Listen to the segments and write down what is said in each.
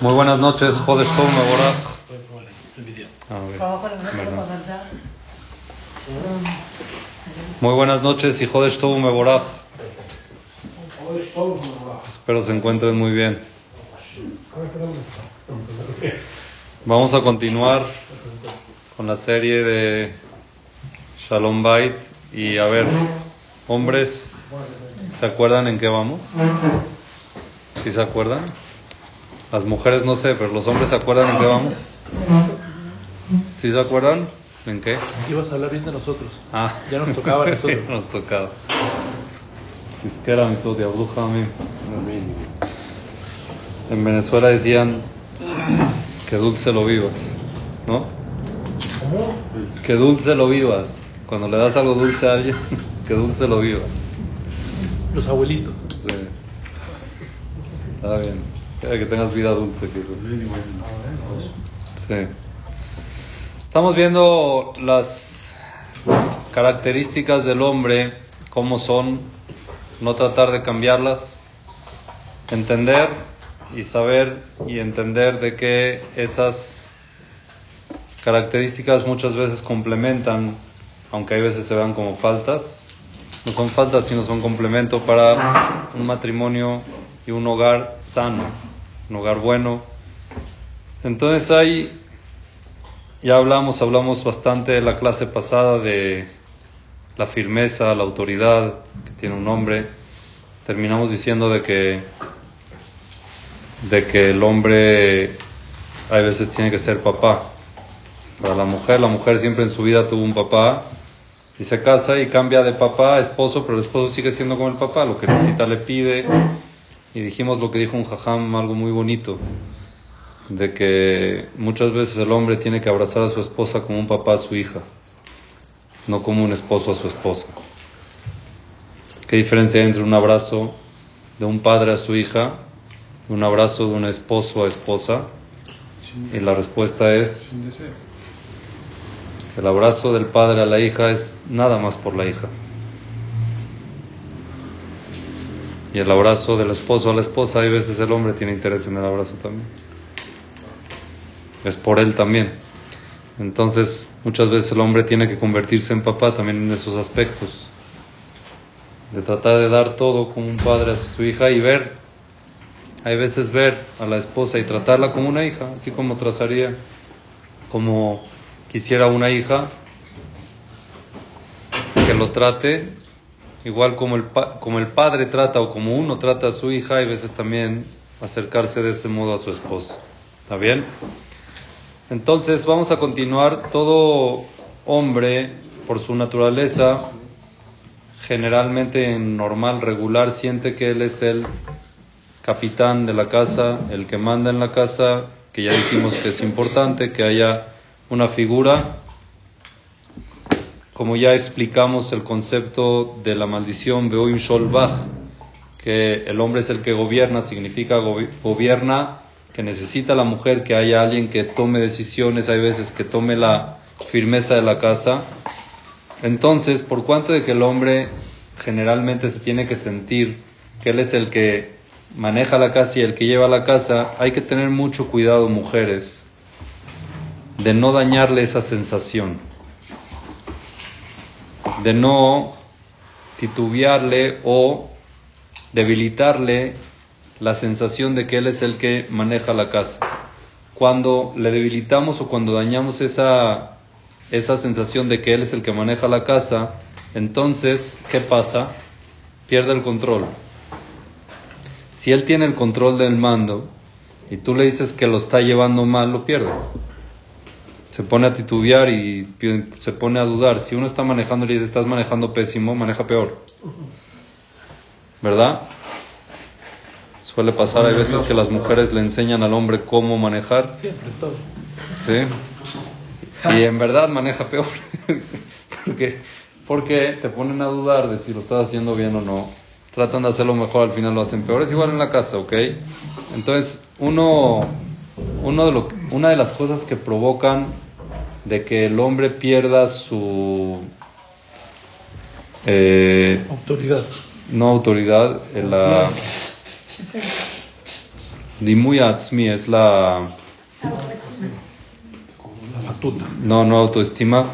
Muy buenas noches, Jodesh Tov Mevorach. Muy buenas noches y Jodesh. Espero se encuentren muy bien. Vamos a continuar con la serie de Shalom Bait y a ver, hombres, ¿se acuerdan en qué vamos? ¿Sí se acuerdan? Las mujeres no sé, pero los hombres se acuerdan en qué vamos. ¿Sí se acuerdan? ¿En qué? Ibas a hablar bien de nosotros. Ah, Ya nos tocaba a nosotros. nos tocaba. En Venezuela decían que dulce lo vivas, ¿no? ¿Cómo? Que dulce lo vivas. Cuando le das algo dulce a alguien, que dulce lo vivas. Los abuelitos. Sí. Está bien. Quiero que tengas vida dulce, hijo. Sí. Estamos viendo las características del hombre, cómo son, no tratar de cambiarlas, entender y saber y entender de que esas características muchas veces complementan, aunque hay veces se vean como faltas, no son faltas sino son complemento para un matrimonio y un hogar sano, un hogar bueno. Entonces hay, ya hablamos, hablamos bastante de la clase pasada de la firmeza, la autoridad que tiene un hombre. Terminamos diciendo de que de que el hombre hay veces tiene que ser papá. Para la mujer, la mujer siempre en su vida tuvo un papá y se casa y cambia de papá a esposo, pero el esposo sigue siendo como el papá, lo que necesita le pide. Y dijimos lo que dijo un jajam, algo muy bonito, de que muchas veces el hombre tiene que abrazar a su esposa como un papá a su hija, no como un esposo a su esposa. ¿Qué diferencia hay entre un abrazo de un padre a su hija y un abrazo de un esposo a esposa? Y la respuesta es que el abrazo del padre a la hija es nada más por la hija. Y el abrazo del esposo a la esposa, hay veces el hombre tiene interés en el abrazo también. Es por él también. Entonces, muchas veces el hombre tiene que convertirse en papá también en esos aspectos. De tratar de dar todo como un padre a su hija y ver, hay veces ver a la esposa y tratarla como una hija, así como trazaría, como quisiera una hija, que lo trate igual como el, como el padre trata o como uno trata a su hija, hay veces también acercarse de ese modo a su esposa. ¿Está bien? Entonces vamos a continuar. Todo hombre, por su naturaleza, generalmente en normal, regular, siente que él es el capitán de la casa, el que manda en la casa, que ya dijimos que es importante que haya una figura como ya explicamos el concepto de la maldición Beoim Sholbach, que el hombre es el que gobierna, significa gobi- gobierna, que necesita la mujer que haya alguien que tome decisiones, hay veces que tome la firmeza de la casa. Entonces, por cuanto de que el hombre generalmente se tiene que sentir que él es el que maneja la casa y el que lleva la casa, hay que tener mucho cuidado, mujeres, de no dañarle esa sensación de no titubearle o debilitarle la sensación de que él es el que maneja la casa. Cuando le debilitamos o cuando dañamos esa, esa sensación de que él es el que maneja la casa, entonces, ¿qué pasa? Pierde el control. Si él tiene el control del mando y tú le dices que lo está llevando mal, lo pierde se pone a titubear y se pone a dudar. Si uno está manejando y le dice estás manejando pésimo, maneja peor. ¿Verdad? Suele pasar, hay veces que las mujeres le enseñan al hombre cómo manejar, Siempre, todo. ¿sí? Y en verdad maneja peor. porque, porque te ponen a dudar de si lo estás haciendo bien o no. Tratan de hacerlo mejor, al final lo hacen peor. Es igual en la casa, ¿ok? Entonces, uno, uno de lo, una de las cosas que provocan de que el hombre pierda su eh, Autoridad. no autoridad, eh, la, Dimuy Atzmi es la. No, no autoestima.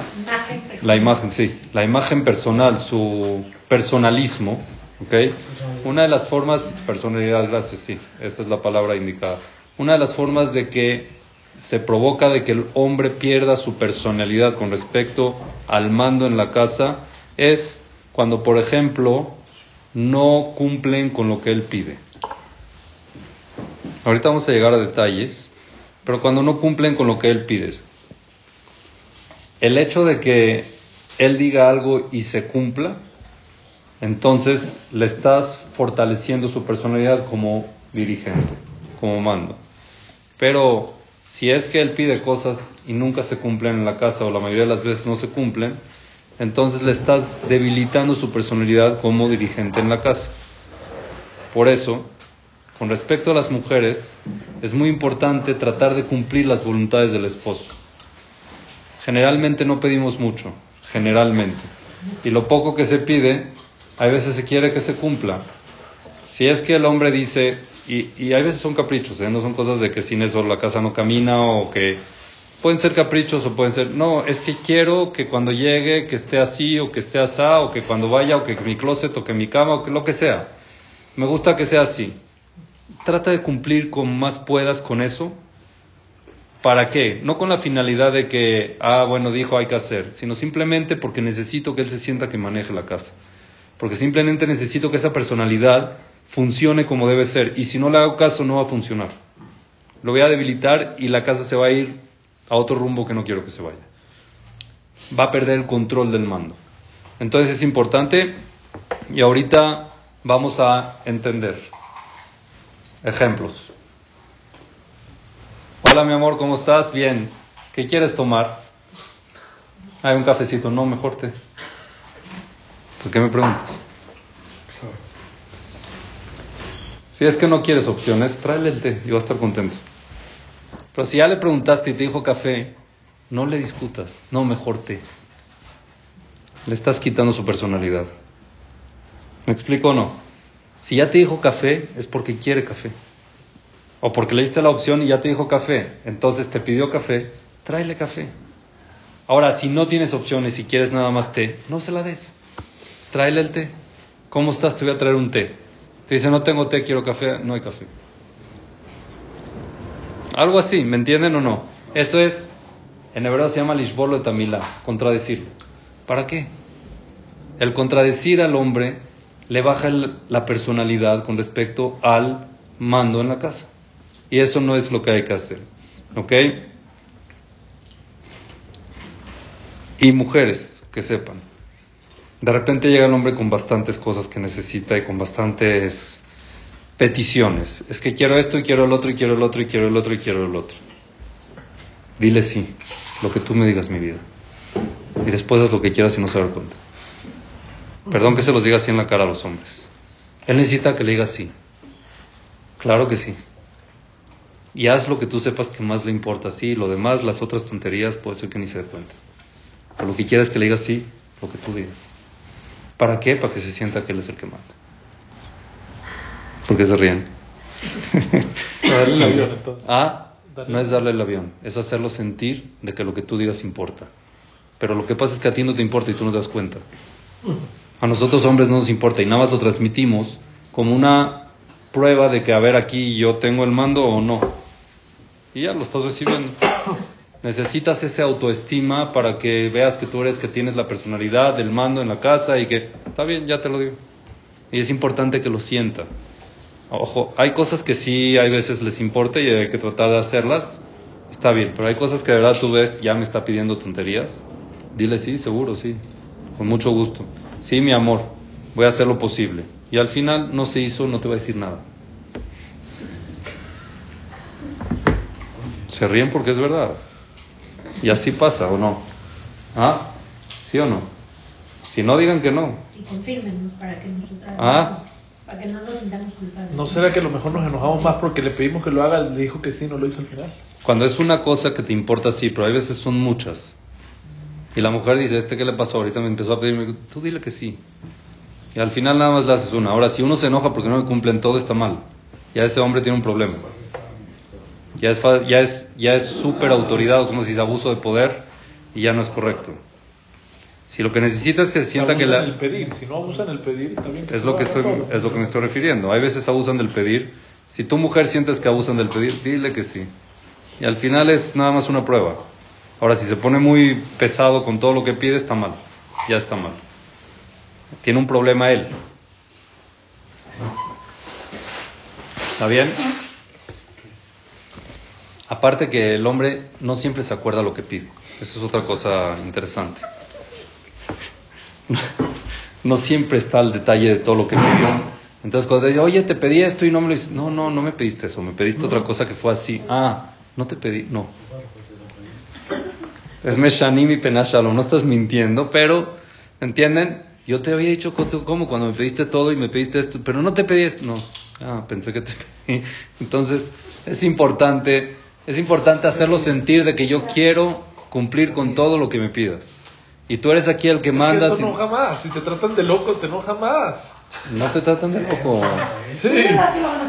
La imagen, sí. La imagen personal, su personalismo. ¿Ok? Una de las formas. Personalidad, gracias, sí. Esa es la palabra indicada. Una de las formas de que se provoca de que el hombre pierda su personalidad con respecto al mando en la casa es cuando, por ejemplo, no cumplen con lo que él pide. Ahorita vamos a llegar a detalles, pero cuando no cumplen con lo que él pide, el hecho de que él diga algo y se cumpla, entonces le estás fortaleciendo su personalidad como dirigente, como mando. Pero si es que él pide cosas y nunca se cumplen en la casa o la mayoría de las veces no se cumplen, entonces le estás debilitando su personalidad como dirigente en la casa. Por eso, con respecto a las mujeres, es muy importante tratar de cumplir las voluntades del esposo. Generalmente no pedimos mucho, generalmente. Y lo poco que se pide, a veces se quiere que se cumpla. Si es que el hombre dice, y, y hay veces son caprichos, ¿eh? no son cosas de que sin eso la casa no camina o que pueden ser caprichos o pueden ser, no, es que quiero que cuando llegue que esté así o que esté asá o que cuando vaya o que mi closet o que mi cama o que lo que sea. Me gusta que sea así. Trata de cumplir con más puedas con eso. ¿Para qué? No con la finalidad de que, ah, bueno, dijo hay que hacer, sino simplemente porque necesito que él se sienta que maneje la casa. Porque simplemente necesito que esa personalidad funcione como debe ser. Y si no le hago caso, no va a funcionar. Lo voy a debilitar y la casa se va a ir a otro rumbo que no quiero que se vaya. Va a perder el control del mando. Entonces es importante y ahorita vamos a entender ejemplos. Hola mi amor, ¿cómo estás? Bien. ¿Qué quieres tomar? Hay un cafecito, no, mejor té. ¿Por qué me preguntas? Si es que no quieres opciones, tráele el té y va a estar contento. Pero si ya le preguntaste y te dijo café, no le discutas, no, mejor té. Le estás quitando su personalidad. ¿Me explico o no? Si ya te dijo café, es porque quiere café. O porque le diste la opción y ya te dijo café. Entonces te pidió café, tráele café. Ahora, si no tienes opciones y quieres nada más té, no se la des. Tráele el té. ¿Cómo estás? Te voy a traer un té. Te dice, no tengo té, quiero café, no hay café. Algo así, ¿me entienden o no? Eso es, en hebreo se llama lishbolo tamila, contradecirlo. ¿Para qué? El contradecir al hombre le baja la personalidad con respecto al mando en la casa. Y eso no es lo que hay que hacer. ¿Ok? Y mujeres, que sepan. De repente llega el hombre con bastantes cosas que necesita y con bastantes peticiones. Es que quiero esto y quiero el otro y quiero el otro y quiero el otro y quiero el otro. Dile sí, lo que tú me digas, mi vida. Y después haz lo que quieras y no se dar cuenta. Perdón que se los diga así en la cara a los hombres. Él necesita que le digas sí. Claro que sí. Y haz lo que tú sepas que más le importa, sí. Lo demás, las otras tonterías, puede ser que ni se dé cuenta. Pero lo que quieras es que le digas sí, lo que tú digas. ¿Para qué? Para que se sienta que él es el que manda. ¿Por qué se ríen? Darle el avión, entonces. Ah, no es darle el avión, es hacerlo sentir de que lo que tú digas importa. Pero lo que pasa es que a ti no te importa y tú no te das cuenta. A nosotros hombres no nos importa y nada más lo transmitimos como una prueba de que a ver aquí yo tengo el mando o no. Y ya lo estás recibiendo. Necesitas ese autoestima para que veas que tú eres que tienes la personalidad del mando en la casa y que está bien, ya te lo digo. Y es importante que lo sienta. Ojo, hay cosas que sí hay veces les importa y hay que tratar de hacerlas. Está bien, pero hay cosas que de verdad tú ves, ya me está pidiendo tonterías. Dile sí, seguro, sí. Con mucho gusto. Sí, mi amor, voy a hacer lo posible. Y al final no se hizo, no te va a decir nada. Se ríen porque es verdad. Y así pasa, ¿o no? ¿Ah? ¿Sí o no? Si no, digan que no. Y confírmenos para que nosotros Ah. para que no nos sintamos culpables. ¿No será que a lo mejor nos enojamos más porque le pedimos que lo haga, le dijo que sí, no lo hizo al final? Cuando es una cosa que te importa, sí, pero hay veces son muchas. Y la mujer dice, ¿este qué le pasó? Ahorita me empezó a pedirme, tú dile que sí. Y al final nada más le haces una. Ahora, si uno se enoja porque no me cumplen todo, está mal. ya ese hombre tiene un problema. Ya es, ya es, ya es súper autoridad, como si es abuso de poder, y ya no es correcto. Si lo que necesita es que se sienta que abusan la... el pedir. Si no abusan el pedir, también Es lo que estoy, es lo que me estoy refiriendo. Hay veces abusan del pedir. Si tu mujer sientes que abusan del pedir, dile que sí. Y al final es nada más una prueba. Ahora, si se pone muy pesado con todo lo que pide, está mal. Ya está mal. Tiene un problema él. ¿Está bien? Aparte que el hombre no siempre se acuerda lo que pide. Eso es otra cosa interesante. No siempre está al detalle de todo lo que pidió. Entonces cuando dice, oye, te pedí esto y no me lo dices, no, no, no me pediste eso, me pediste otra cosa que fue así. Ah, no te pedí, no. Es Meshanim y Penashalom, no estás mintiendo, pero, ¿entienden? Yo te había dicho cómo cuando me pediste todo y me pediste esto, pero no te pedí esto. No, ah, pensé que te pedí. Entonces, es importante, es importante hacerlo sentir de que yo quiero cumplir con todo lo que me pidas. Y tú eres aquí el que mandas Eso y enoja más. Si te tratan de loco, te enoja más. no te tratan de loco. Sí. No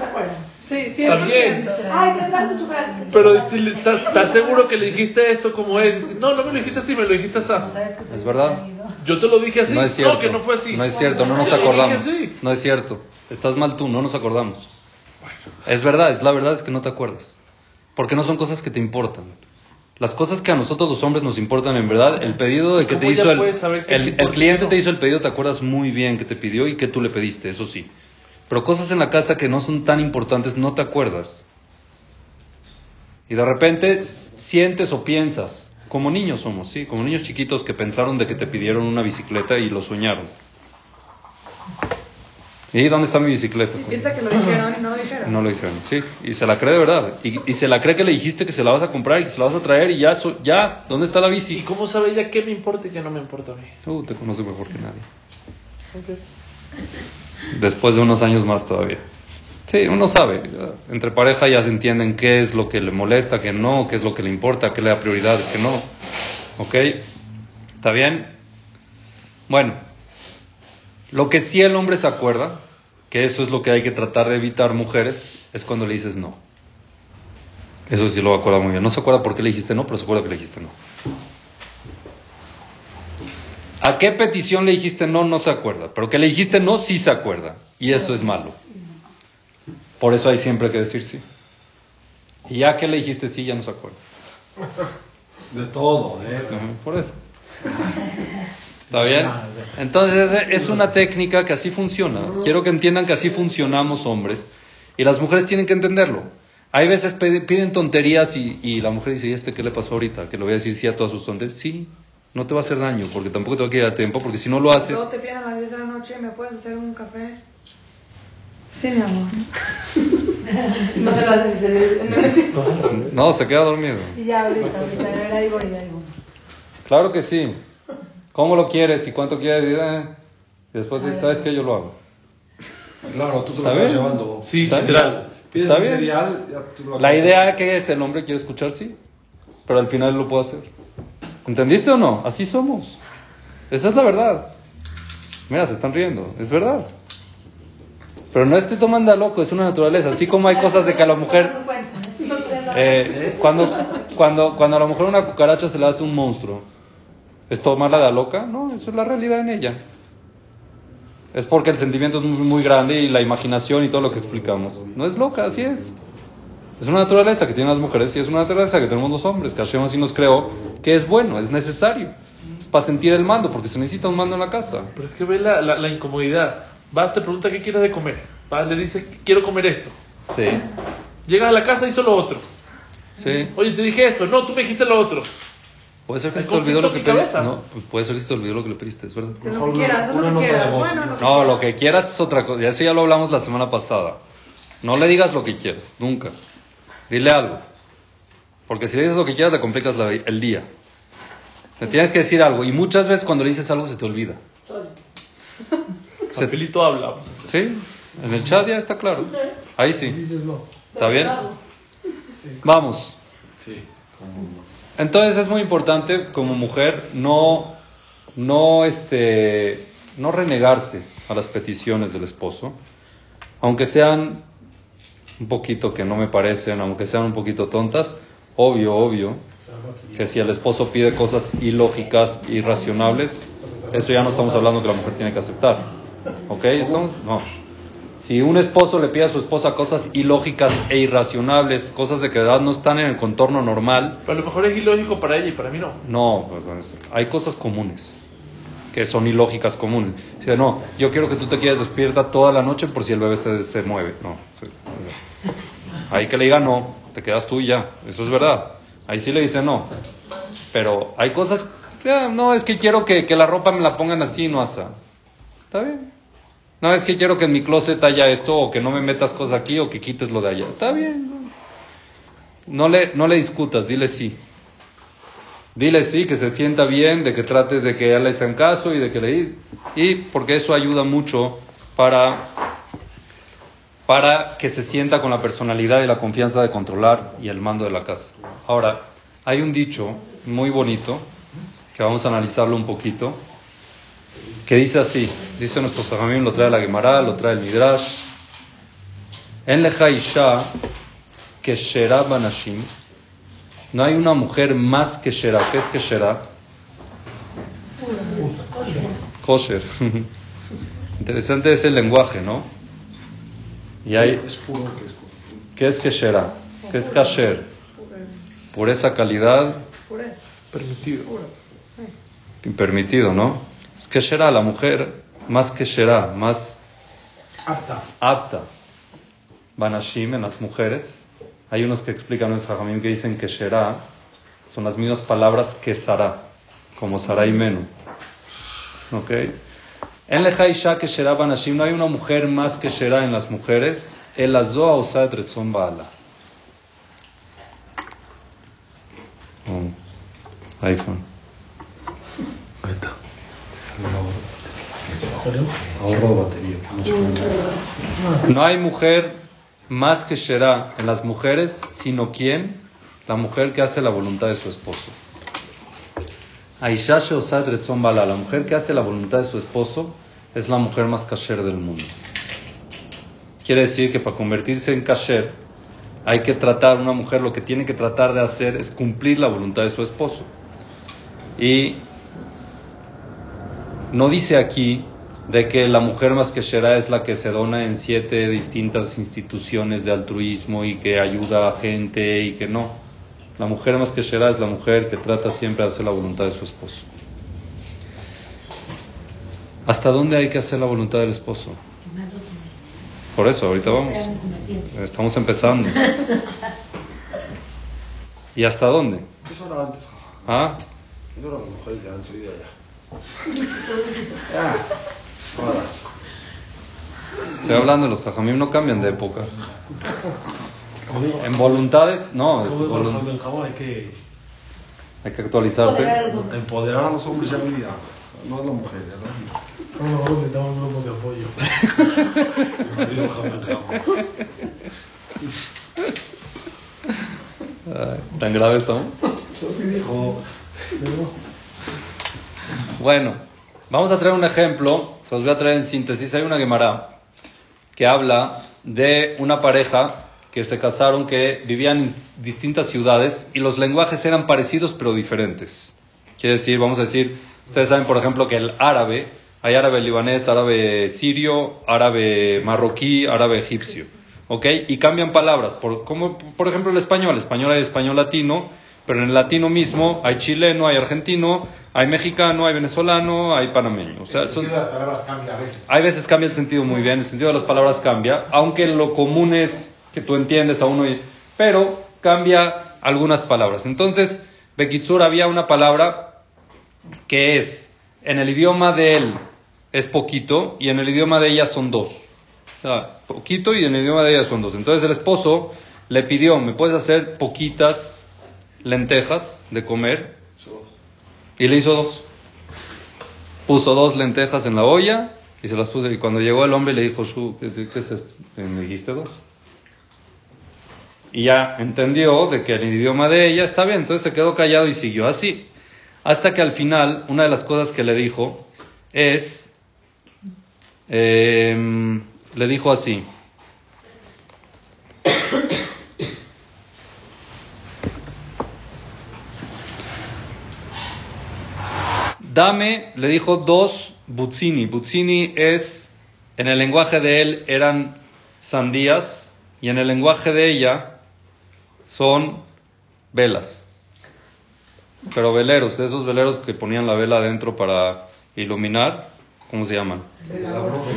acuerdan. Sí, También. 100%. Ay, te trajo chocolate. Pero si le- ¿estás seguro que le dijiste esto como es? Dice, No, no me lo dijiste así, me lo dijiste así. ¿Sabes que soy ¿Es verdad? Yo te lo dije así. No es cierto. que no fue así. No es cierto, no nos acordamos. No es cierto. Estás mal tú, no nos acordamos. Es verdad, es la verdad es que no te acuerdas. Porque no son cosas que te importan. Las cosas que a nosotros los hombres nos importan en verdad, el pedido de que te ¿Cómo hizo el, el, el cliente te hizo el pedido, te acuerdas muy bien que te pidió y que tú le pediste, eso sí. Pero cosas en la casa que no son tan importantes no te acuerdas. Y de repente sientes o piensas, como niños somos, sí, como niños chiquitos que pensaron de que te pidieron una bicicleta y lo soñaron. ¿Y dónde está mi bicicleta? Y piensa que lo dijeron y no lo dijeron. No lo dijeron, sí. Y se la cree de verdad. Y, y se la cree que le dijiste que se la vas a comprar y que se la vas a traer y ya, so- ya, ¿dónde está la ¿Y bici? cómo sabe ella qué me importa y qué no me importa a mí? Tú te conoces mejor que nadie. Ok. Después de unos años más todavía. Sí, uno sabe. Entre pareja ya se entienden qué es lo que le molesta, qué no, qué es lo que le importa, qué le da prioridad, qué no. ¿Ok? ¿Está bien? Bueno, lo que sí el hombre se acuerda, que eso es lo que hay que tratar de evitar mujeres, es cuando le dices no. Eso sí lo acuerda muy bien. No se acuerda por qué le dijiste no, pero se acuerda que le dijiste no. ¿A qué petición le dijiste no? No se acuerda. Pero que le dijiste no, sí se acuerda. Y eso es malo. Por eso hay siempre que decir sí. Y ya que le dijiste sí, ya no se acuerda. De todo, ¿eh? Por eso. ¿Está bien? Entonces es- una técnica que así funciona. Quiero que entiendan que así funcionamos hombres. Y las mujeres tienen que entenderlo. Hay veces piden tonterías y, y la mujer dice, ¿y este qué le pasó ahorita? Que le voy a decir sí a todas sus tonterías. Sí, no te va a hacer daño, porque tampoco te va a quedar a tiempo, porque si no lo haces... Luego te piden a las 10 de la noche, ¿me puedes hacer un café? Sí, mi amor. no se lo haces No, se queda dormido. Y ya ahorita, ahorita, a ver, ahí voy, ahí voy. Claro que sí. ¿Cómo lo quieres y cuánto quieres? Y, eh, y después dices, ¿sabes qué? Yo lo hago. Claro, tú se lo ¿Está estás llevando. Sí, ¿Está literal. Pides Está bien. cereal, ya tú lo La idea que es el hombre quiere escuchar, sí. Pero al final lo puedo hacer. ¿Entendiste o no? Así somos. Esa es la verdad. Mira, se están riendo. Es verdad. Pero no esté tomando a loco, es una naturaleza. Así como hay cosas de que a la mujer... eh, cuando, cuando, cuando a la mujer una cucaracha se le hace un monstruo, ¿es tomarla de a loca? No, eso es la realidad en ella. Es porque el sentimiento es muy, muy grande y la imaginación y todo lo que explicamos. No es loca, así es. Es una naturaleza que tienen las mujeres y es una naturaleza que tenemos los hombres, que Hashem así nos creó, que es bueno, es necesario. Es para sentir el mando, porque se necesita un mando en la casa. Pero es que ve la, la, la incomodidad. Va, te pregunta qué quieres de comer. Va, le dice, quiero comer esto. Sí, Llegas a la casa y hizo lo otro. sí. Oye, te dije esto. No, tú me dijiste lo otro. Puede ser que se te olvidó lo que pediste. cabeza. No, pues puede ser que se te olvidó lo que le pediste, es verdad. Lo que quieras, haz una lo que nota de quieras. voz. Bueno, lo que No, lo que quieras es otra cosa. Ya eso ya lo hablamos la semana pasada. No le digas lo que quieras, nunca. Dile algo. Porque si le dices lo que quieras, le complicas la- el día. Te tienes que decir algo. Y muchas veces cuando le dices algo se te olvida. Se- Papelito habla. ¿Sí? En el chat ya está claro. Ahí sí. ¿Está bien? Vamos. Sí. Entonces es muy importante como mujer no, no, este, no renegarse a las peticiones del esposo, aunque sean un poquito que no me parecen, aunque sean un poquito tontas, obvio, obvio, que si el esposo pide cosas ilógicas, irracionables, eso ya no estamos hablando que la mujer tiene que aceptar. ¿Ok? ¿Estamos? No. Si un esposo le pide a su esposa cosas ilógicas e irracionables, cosas de que de verdad no están en el contorno normal, Pero a lo mejor es ilógico para ella y para mí no. no, pues, pues, hay cosas comunes que son ilógicas comunes. Dice, no, yo quiero que tú te quedes despierta toda la noche por si el bebé se, se mueve. No. o sea, Ahí que le diga no, te quedas tú y ya. Eso es verdad. Ahí sí le dice no. Pero hay cosas, no, es que quiero que, que la ropa me la pongan así, no asa. Está bien. No, es que quiero que en mi closet haya esto, o que no me metas cosas aquí, o que quites lo de allá. Está bien. No le, no le discutas, dile sí. Dile sí, que se sienta bien, de que trate de que ya le hagan caso y de que le... Y porque eso ayuda mucho para, para que se sienta con la personalidad y la confianza de controlar y el mando de la casa. Ahora, hay un dicho muy bonito, que vamos a analizarlo un poquito, que dice así, dice nuestro Jajamim, lo trae la Gemara, lo trae el Midrash, en leja isha que shera banashim, no hay una mujer más que shera, ¿qué es que shera? Kosher. Interesante es el lenguaje, ¿no? Y hay, Es puro que es puro. ¿qué es que shera? ¿Qué es kasher? Pureza, calidad. Permitido. permitido, ¿no? Es que será la mujer más que será, más Apta. apta. Banashim en las mujeres. Hay unos que explican en Jajamim que dicen que será son las mismas palabras que Sara, como Sara y Menú. ¿Ok? En Lejaisha que será Banashim no hay una mujer más que será en las mujeres. El Azoa Osad Retzon Baala. Oh, iPhone. Ahí está. Ahorro de batería. No hay mujer más que Shera en las mujeres, sino quien, la mujer que hace la voluntad de su esposo. Aisha Sheosad Bala, la mujer que hace la voluntad de su esposo, es la mujer más kasher del mundo. Quiere decir que para convertirse en kasher, hay que tratar, una mujer lo que tiene que tratar de hacer es cumplir la voluntad de su esposo. Y no dice aquí de que la mujer más que Shera es la que se dona en siete distintas instituciones de altruismo y que ayuda a gente y que no. La mujer más que Shera es la mujer que trata siempre de hacer la voluntad de su esposo. ¿Hasta dónde hay que hacer la voluntad del esposo? Por eso, ahorita vamos. Estamos empezando. ¿Y hasta dónde? ¿Ah? Estoy hablando, los jajamim no cambian de época. En voluntades, no, es Como dijo volun- el jamón, hay que hay que actualizarse. Poder a los hombres. empoderar a los hombres ya día. No a las mujeres. No, nosotros necesitamos grupos de apoyo. ¿Tan grave estamos? Sofi dijo. Bueno, vamos a traer un ejemplo, se los voy a traer en síntesis. Hay una Gemara que habla de una pareja que se casaron, que vivían en distintas ciudades y los lenguajes eran parecidos pero diferentes. Quiere decir, vamos a decir, ustedes saben, por ejemplo, que el árabe, hay árabe libanés, árabe sirio, árabe marroquí, árabe egipcio. ¿Ok? Y cambian palabras, por, como por ejemplo el español. El español hay español latino, pero en el latino mismo hay chileno, hay argentino, hay mexicano, hay venezolano, hay panameño. O sea, son- las palabras cambia a veces. hay veces cambia el sentido muy bien, el sentido de las palabras cambia, aunque lo común es que tú entiendes a uno, y- pero cambia algunas palabras. Entonces, Bekitsur había una palabra que es, en el idioma de él es poquito y en el idioma de ella son dos. O sea, poquito y en el idioma de ella son dos. Entonces el esposo le pidió, ¿me puedes hacer poquitas lentejas de comer? Y le hizo dos puso dos lentejas en la olla y se las puso. Y cuando llegó el hombre le dijo, "Shu, ¿qué, qué es esto? "Eh, ¿Me dijiste dos? Y ya entendió de que el idioma de ella está bien, entonces se quedó callado y siguió así. Hasta que al final, una de las cosas que le dijo es, em, le dijo así, dame, le dijo dos buzzini. Buzzini es, en el lenguaje de él eran sandías y en el lenguaje de ella son velas. Pero veleros, esos veleros que ponían la vela adentro para iluminar, ¿cómo se llaman?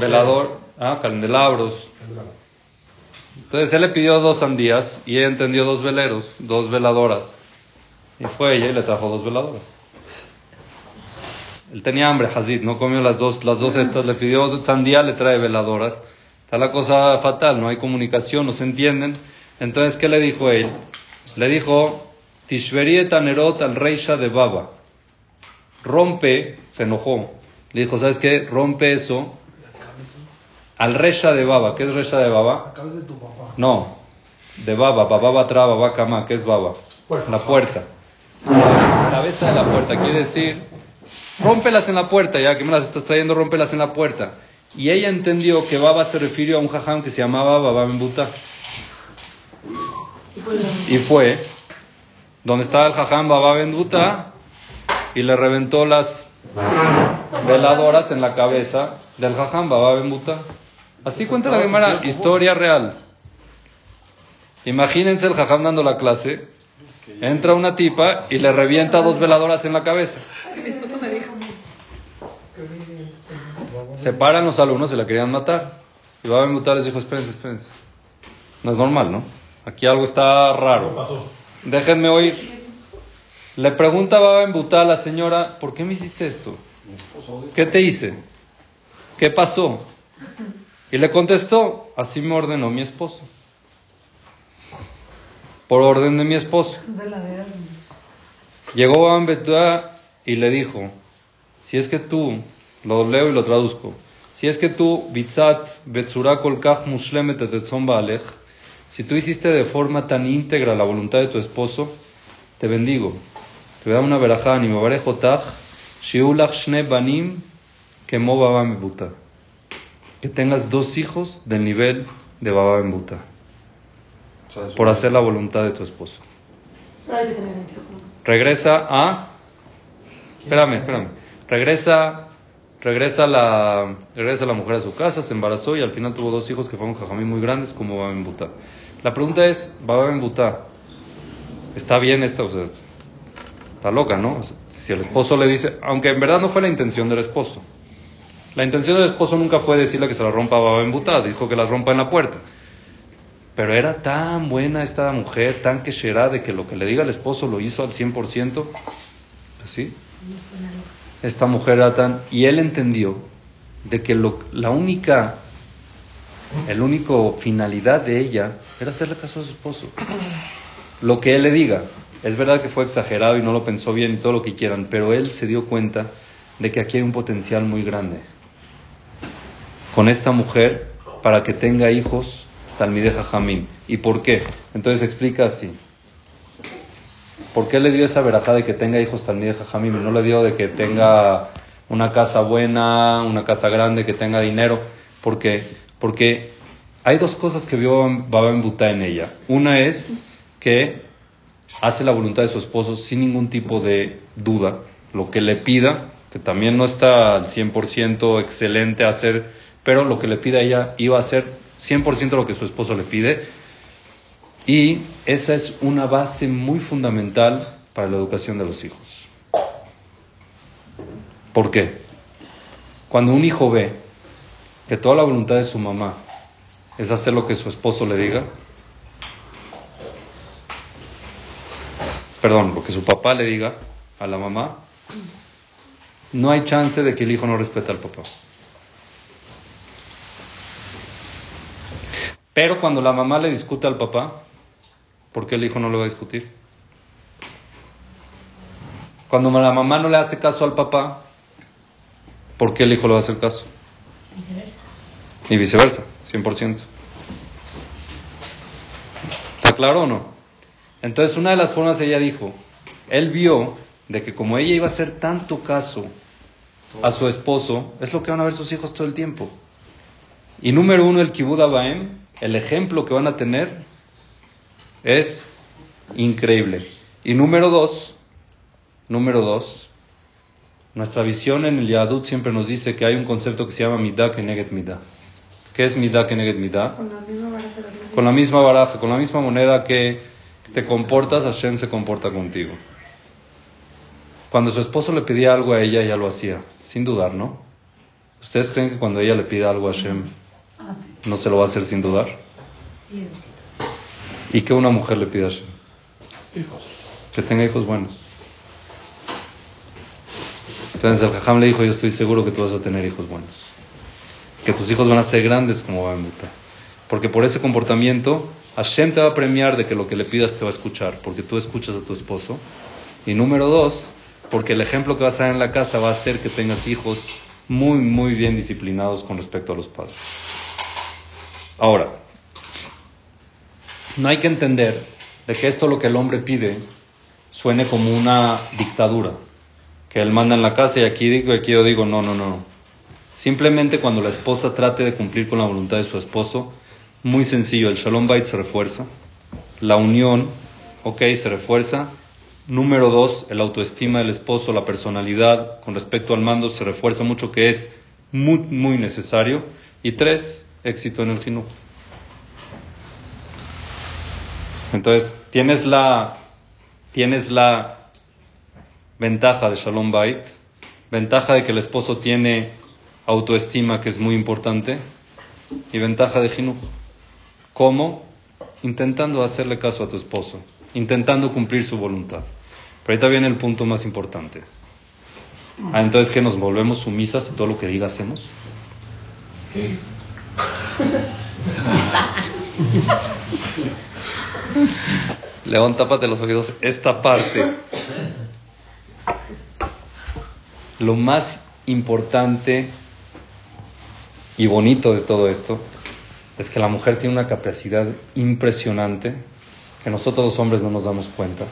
Velador, ah, candelabros. Entonces él le pidió dos sandías y ella entendió dos veleros, dos veladoras. Y fue ella y le trajo dos veladoras. Él tenía hambre, Hazid, no comió las dos, las dos estas, le pidió sandía, le trae veladoras. Está la cosa fatal, no hay comunicación, no se entienden. Entonces, ¿qué le dijo él? Le dijo, Tishveri Tanerot al Reisha de Baba. Rompe, se enojó. Le dijo, ¿sabes qué? Rompe eso al Reisha de Baba. ¿Qué es Reisha de Baba? La de tu papá. No, de Baba, Baba Batra, Baba Kama, ¿qué es Baba? Puerta. La puerta. La cabeza de la puerta, quiere decir, rómpelas en la puerta, ya que me las estás trayendo, rómpelas en la puerta. Y ella entendió que Baba se refirió a un jajam que se llamaba Baba Membuta. Y fue donde estaba el jajam Baba Membuta y le reventó las veladoras en la cabeza del jajam Baba Membuta. Así cuenta la Gemara, historia real. Imagínense el jajam dando la clase, entra una tipa y le revienta dos veladoras en la cabeza. Mi esposo me dijo. Se paran los alumnos, se la querían matar. Y Baba Membuta les dijo, espérense, espérense. No es normal, ¿no? Aquí algo está ¿Qué raro. pasó? Déjenme oír. Le pregunta Baba Membuta a la señora, ¿por qué me hiciste esto? ¿Qué te hice? ¿Qué pasó? Y le contestó, así me ordenó mi esposo. Por orden de mi esposo. Llegó Baba Membuta y le dijo, si es que tú, lo leo y lo traduzco, si es que tú, bitzat, betzura kolkach mushlemet baalech, si tú hiciste de forma tan íntegra la voluntad de tu esposo, te bendigo. Te voy a dar una verajá, ni barejotach, shiulach shne banim, kemo baba mebuta. Que tengas dos hijos del nivel de baba mebuta, por hacer la voluntad de tu esposo. Pero hay que tener sentido común. Regresa a. Espérame, espérame. Regresa, regresa la, regresa la mujer a su casa, se embarazó y al final tuvo dos hijos que fueron jajamí muy grandes como Baba Butá. La pregunta es, Baba Butá, ¿está bien esta? O sea, está loca, ¿no? O sea, si el esposo le dice, aunque en verdad no fue la intención del esposo. La intención del esposo nunca fue decirle que se la rompa a Baba Butá, dijo que la rompa en la puerta. Pero era tan buena esta mujer, tan que de que lo que le diga el esposo lo hizo al 100%. Pues sí. Esta mujer era tan... Y él entendió de que lo- la única, el único finalidad de ella era hacerle caso a su esposo. Lo que él le diga. Es verdad que fue exagerado y no lo pensó bien y todo lo que quieran, pero él se dio cuenta de que aquí hay un potencial muy grande con esta mujer para que tenga hijos Talmide Jajamim. ¿Y por qué? Entonces explica así. ¿Por qué le dio esa verajá de que tenga hijos Talmide Jajamim y no le dio de que tenga una casa buena, una casa grande, que tenga dinero? ¿Por qué? Porque hay dos cosas que vio Baba Buta en ella. Una es que hace la voluntad de su esposo sin ningún tipo de duda, lo que le pida, que también no está al 100% excelente hacer, pero lo que le pida ella iba a hacer 100% lo que su esposo le pide. Y esa es una base muy fundamental para la educación de los hijos. ¿Por qué? Cuando un hijo ve que toda la voluntad de su mamá es hacer lo que su esposo le diga, perdón, lo que su papá le diga a la mamá, no hay chance de que el hijo no respete al papá. Pero cuando la mamá le discute al papá, ¿por qué el hijo no le va a discutir? Cuando la mamá no le hace caso al papá, ¿por qué el hijo le va a hacer caso? Y viceversa, 100%. ¿Está claro o no? Entonces, una de las formas ella dijo, él vio de que como ella iba a hacer tanto caso a su esposo, es lo que van a ver sus hijos todo el tiempo. Y número uno, el Kibud Abaem, el ejemplo que van a tener es increíble. Y número dos, número dos, Nuestra visión en el Yadut siempre nos dice que hay un concepto que se llama Midah Keneget Midah. ¿Qué es Midah Keneget Midah? Con la misma baraja Con la misma baraja, con la misma moneda que te comportas, Hashem se comporta contigo. Cuando su esposo le pedía algo a ella, ella lo hacía, sin dudar, ¿no? ¿Ustedes creen que cuando ella le pide algo a Hashem. No se lo va a hacer sin dudar? ¿Y que una mujer le pide a Hashem? Hijos. Que tenga hijos buenos. Entonces el Jajam le dijo, yo estoy seguro que tú vas a tener hijos buenos. Que tus hijos van a ser grandes como Bambuta. Porque por ese comportamiento, Hashem te va a premiar de que lo que le pidas te va a escuchar, porque tú escuchas a tu esposo. Y número dos, porque el ejemplo que vas a dar en la casa va a hacer que tengas hijos muy, muy bien disciplinados con respecto a los padres. Ahora, no hay que entender de que esto lo que el hombre pide suene como una dictadura, que él manda en la casa y aquí digo yo digo, no, no, no. Simplemente cuando la esposa trate de cumplir con la voluntad de su esposo, muy sencillo, el Shalom Bait se refuerza, la unión, ok, se refuerza. Número dos, el autoestima del esposo, la personalidad con respecto al mando se refuerza mucho, que es muy, muy necesario. Y tres, éxito en el jinuj. Entonces, tienes la, tienes la ventaja de Shalom Bait, ventaja de que el esposo tiene autoestima, que es muy importante, y ventaja de Jinuj. ¿Cómo? Intentando hacerle caso a tu esposo, intentando cumplir su voluntad. Pero ahorita viene el punto más importante. Ah, entonces que nos volvemos sumisas y todo lo que diga hacemos. León, tápate los oídos. Esta parte, lo más importante y bonito de todo esto es que la mujer tiene una capacidad impresionante que nosotros los hombres no nos damos cuenta.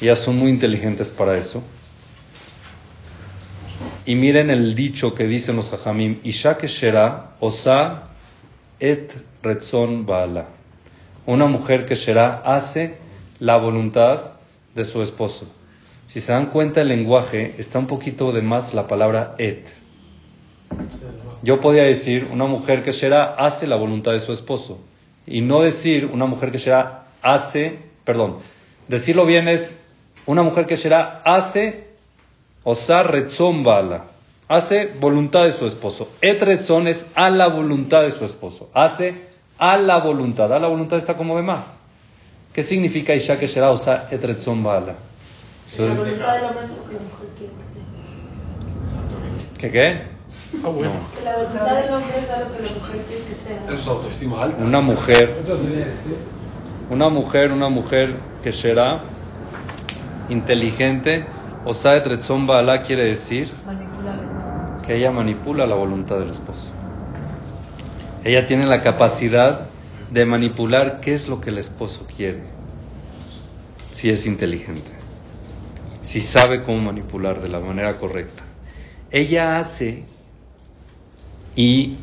Ellas son muy inteligentes para eso. Y miren el dicho que dicen los hajamim, Isha Shera osa et retzon baala. Una mujer que será hace la voluntad de su esposo. Si se dan cuenta el lenguaje, está un poquito de más la palabra et. Yo podía decir una mujer que será hace la voluntad de su esposo. Y no decir una mujer que será hace, perdón, decirlo bien es una mujer que será hace osa retzon bala. Hace voluntad de su esposo. Et retzon es a la voluntad de su esposo. Hace a la voluntad. A la voluntad está como de más. ¿Qué significa Isha que será osa et retzon bala? La voluntad del hombre es lo que la mujer quiere que sea. ¿Qué qué? Ah, bueno. Que la voluntad del hombre es lo que la mujer quiere que sea. Es autoestima alta. Una mujer Una mujer, una mujer que será inteligente, Osaet Retzon Baalá quiere decir. Que ella manipula la voluntad del esposo. Ella tiene la capacidad de manipular qué es lo que el esposo quiere, si es inteligente, si sabe cómo manipular de la manera correcta. Ella hace y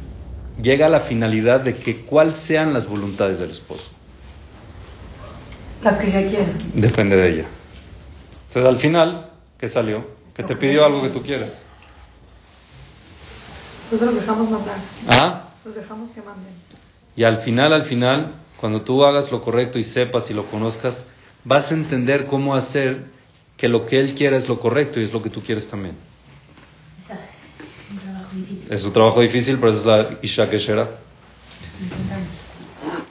llega a la finalidad de que cuáles sean las voluntades del esposo. Las que ella quiere. Depende de ella. Entonces, al final, ¿qué salió? Que te pidió algo que tú quieres. Nosotros los dejamos mandar. ¿Ah? Los dejamos que manden. Y al final, al final, cuando tú hagas lo correcto y sepas y lo conozcas, vas a entender cómo hacer que lo que él quiera es lo correcto y es lo que tú quieres también. Un trabajo difícil. Es un trabajo difícil, pero es la Isha Keshera.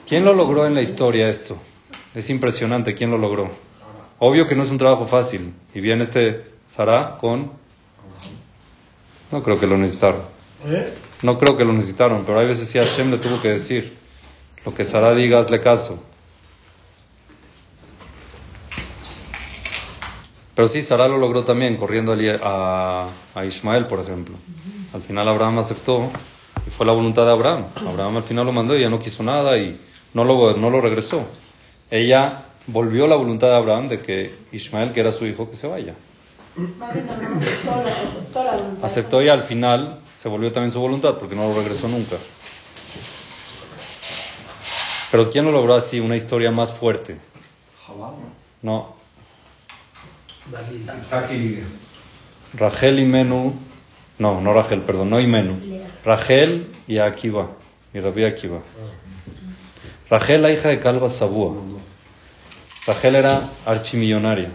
¿Quién lo logró en la historia esto? Es impresionante, ¿quién lo logró? Obvio que no es un trabajo fácil. Y viene este Sarah con... No creo que lo necesitaron. ¿Eh? No creo que lo necesitaron, pero hay veces sí Hashem le tuvo que decir, lo que Sara diga, hazle caso. Pero sí, Sara lo logró también, corriendo a, a Ismael, por ejemplo. Al final Abraham aceptó y fue la voluntad de Abraham. Abraham al final lo mandó y ella no quiso nada y no lo, no lo regresó. Ella volvió la voluntad de Abraham de que Ismael, que era su hijo, que se vaya. Aceptó y al final se volvió también su voluntad porque no lo regresó nunca. Pero ¿quién lo logró así? Una historia más fuerte. Jabal. No. Rachel y Menú, no, no Rachel, perdón, no y Menú. Rachel y Akiva, y Rabbi Akiva. Rachel, la hija de Calva Sabúa. Rachel era archimillonaria.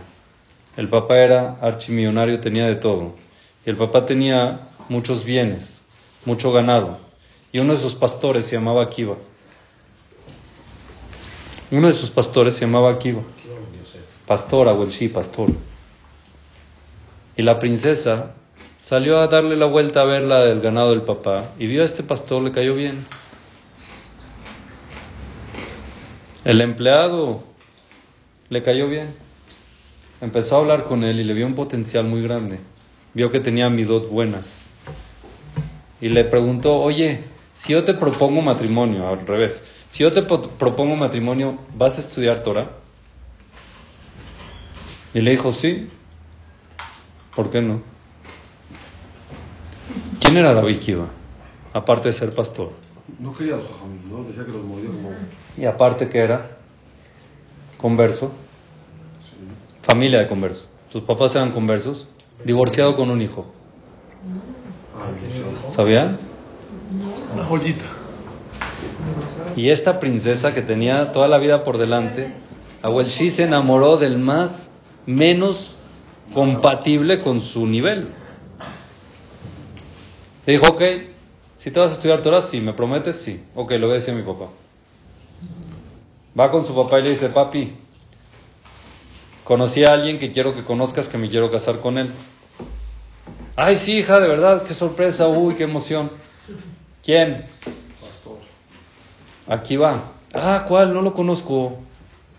El papá era archimillonario, tenía de todo. Y el papá tenía muchos bienes, mucho ganado. Y uno de sus pastores se llamaba Akiva. Uno de sus pastores se llamaba Akiva. Pastor, abuel, sí, pastor. Y la princesa salió a darle la vuelta a ver la del ganado del papá y vio a este pastor, le cayó bien. El empleado le cayó bien. Empezó a hablar con él y le vio un potencial muy grande. Vio que tenía midot buenas. Y le preguntó, oye, si yo te propongo matrimonio, al revés, si yo te po- propongo matrimonio, ¿vas a estudiar Torah? Y le dijo, sí. ¿Por qué no? ¿Quién era David Kiva? Aparte de ser pastor. No quería los ¿no? Decía que los mordió como... Y aparte que era converso, familia de converso. Sus papás eran conversos, divorciado con un hijo. ¿Sabían? Una joyita. Y esta princesa que tenía toda la vida por delante, Abuelshi se enamoró del más menos compatible con su nivel. Le dijo, ok, si te vas a estudiar Torah, sí, me prometes, sí. Ok, lo voy a decir a mi papá. Va con su papá y le dice, papi, conocí a alguien que quiero que conozcas, que me quiero casar con él. Ay, sí, hija, de verdad, qué sorpresa, uy, qué emoción. ¿Quién? Pastor. Aquí va. Ah, ¿cuál? No lo conozco.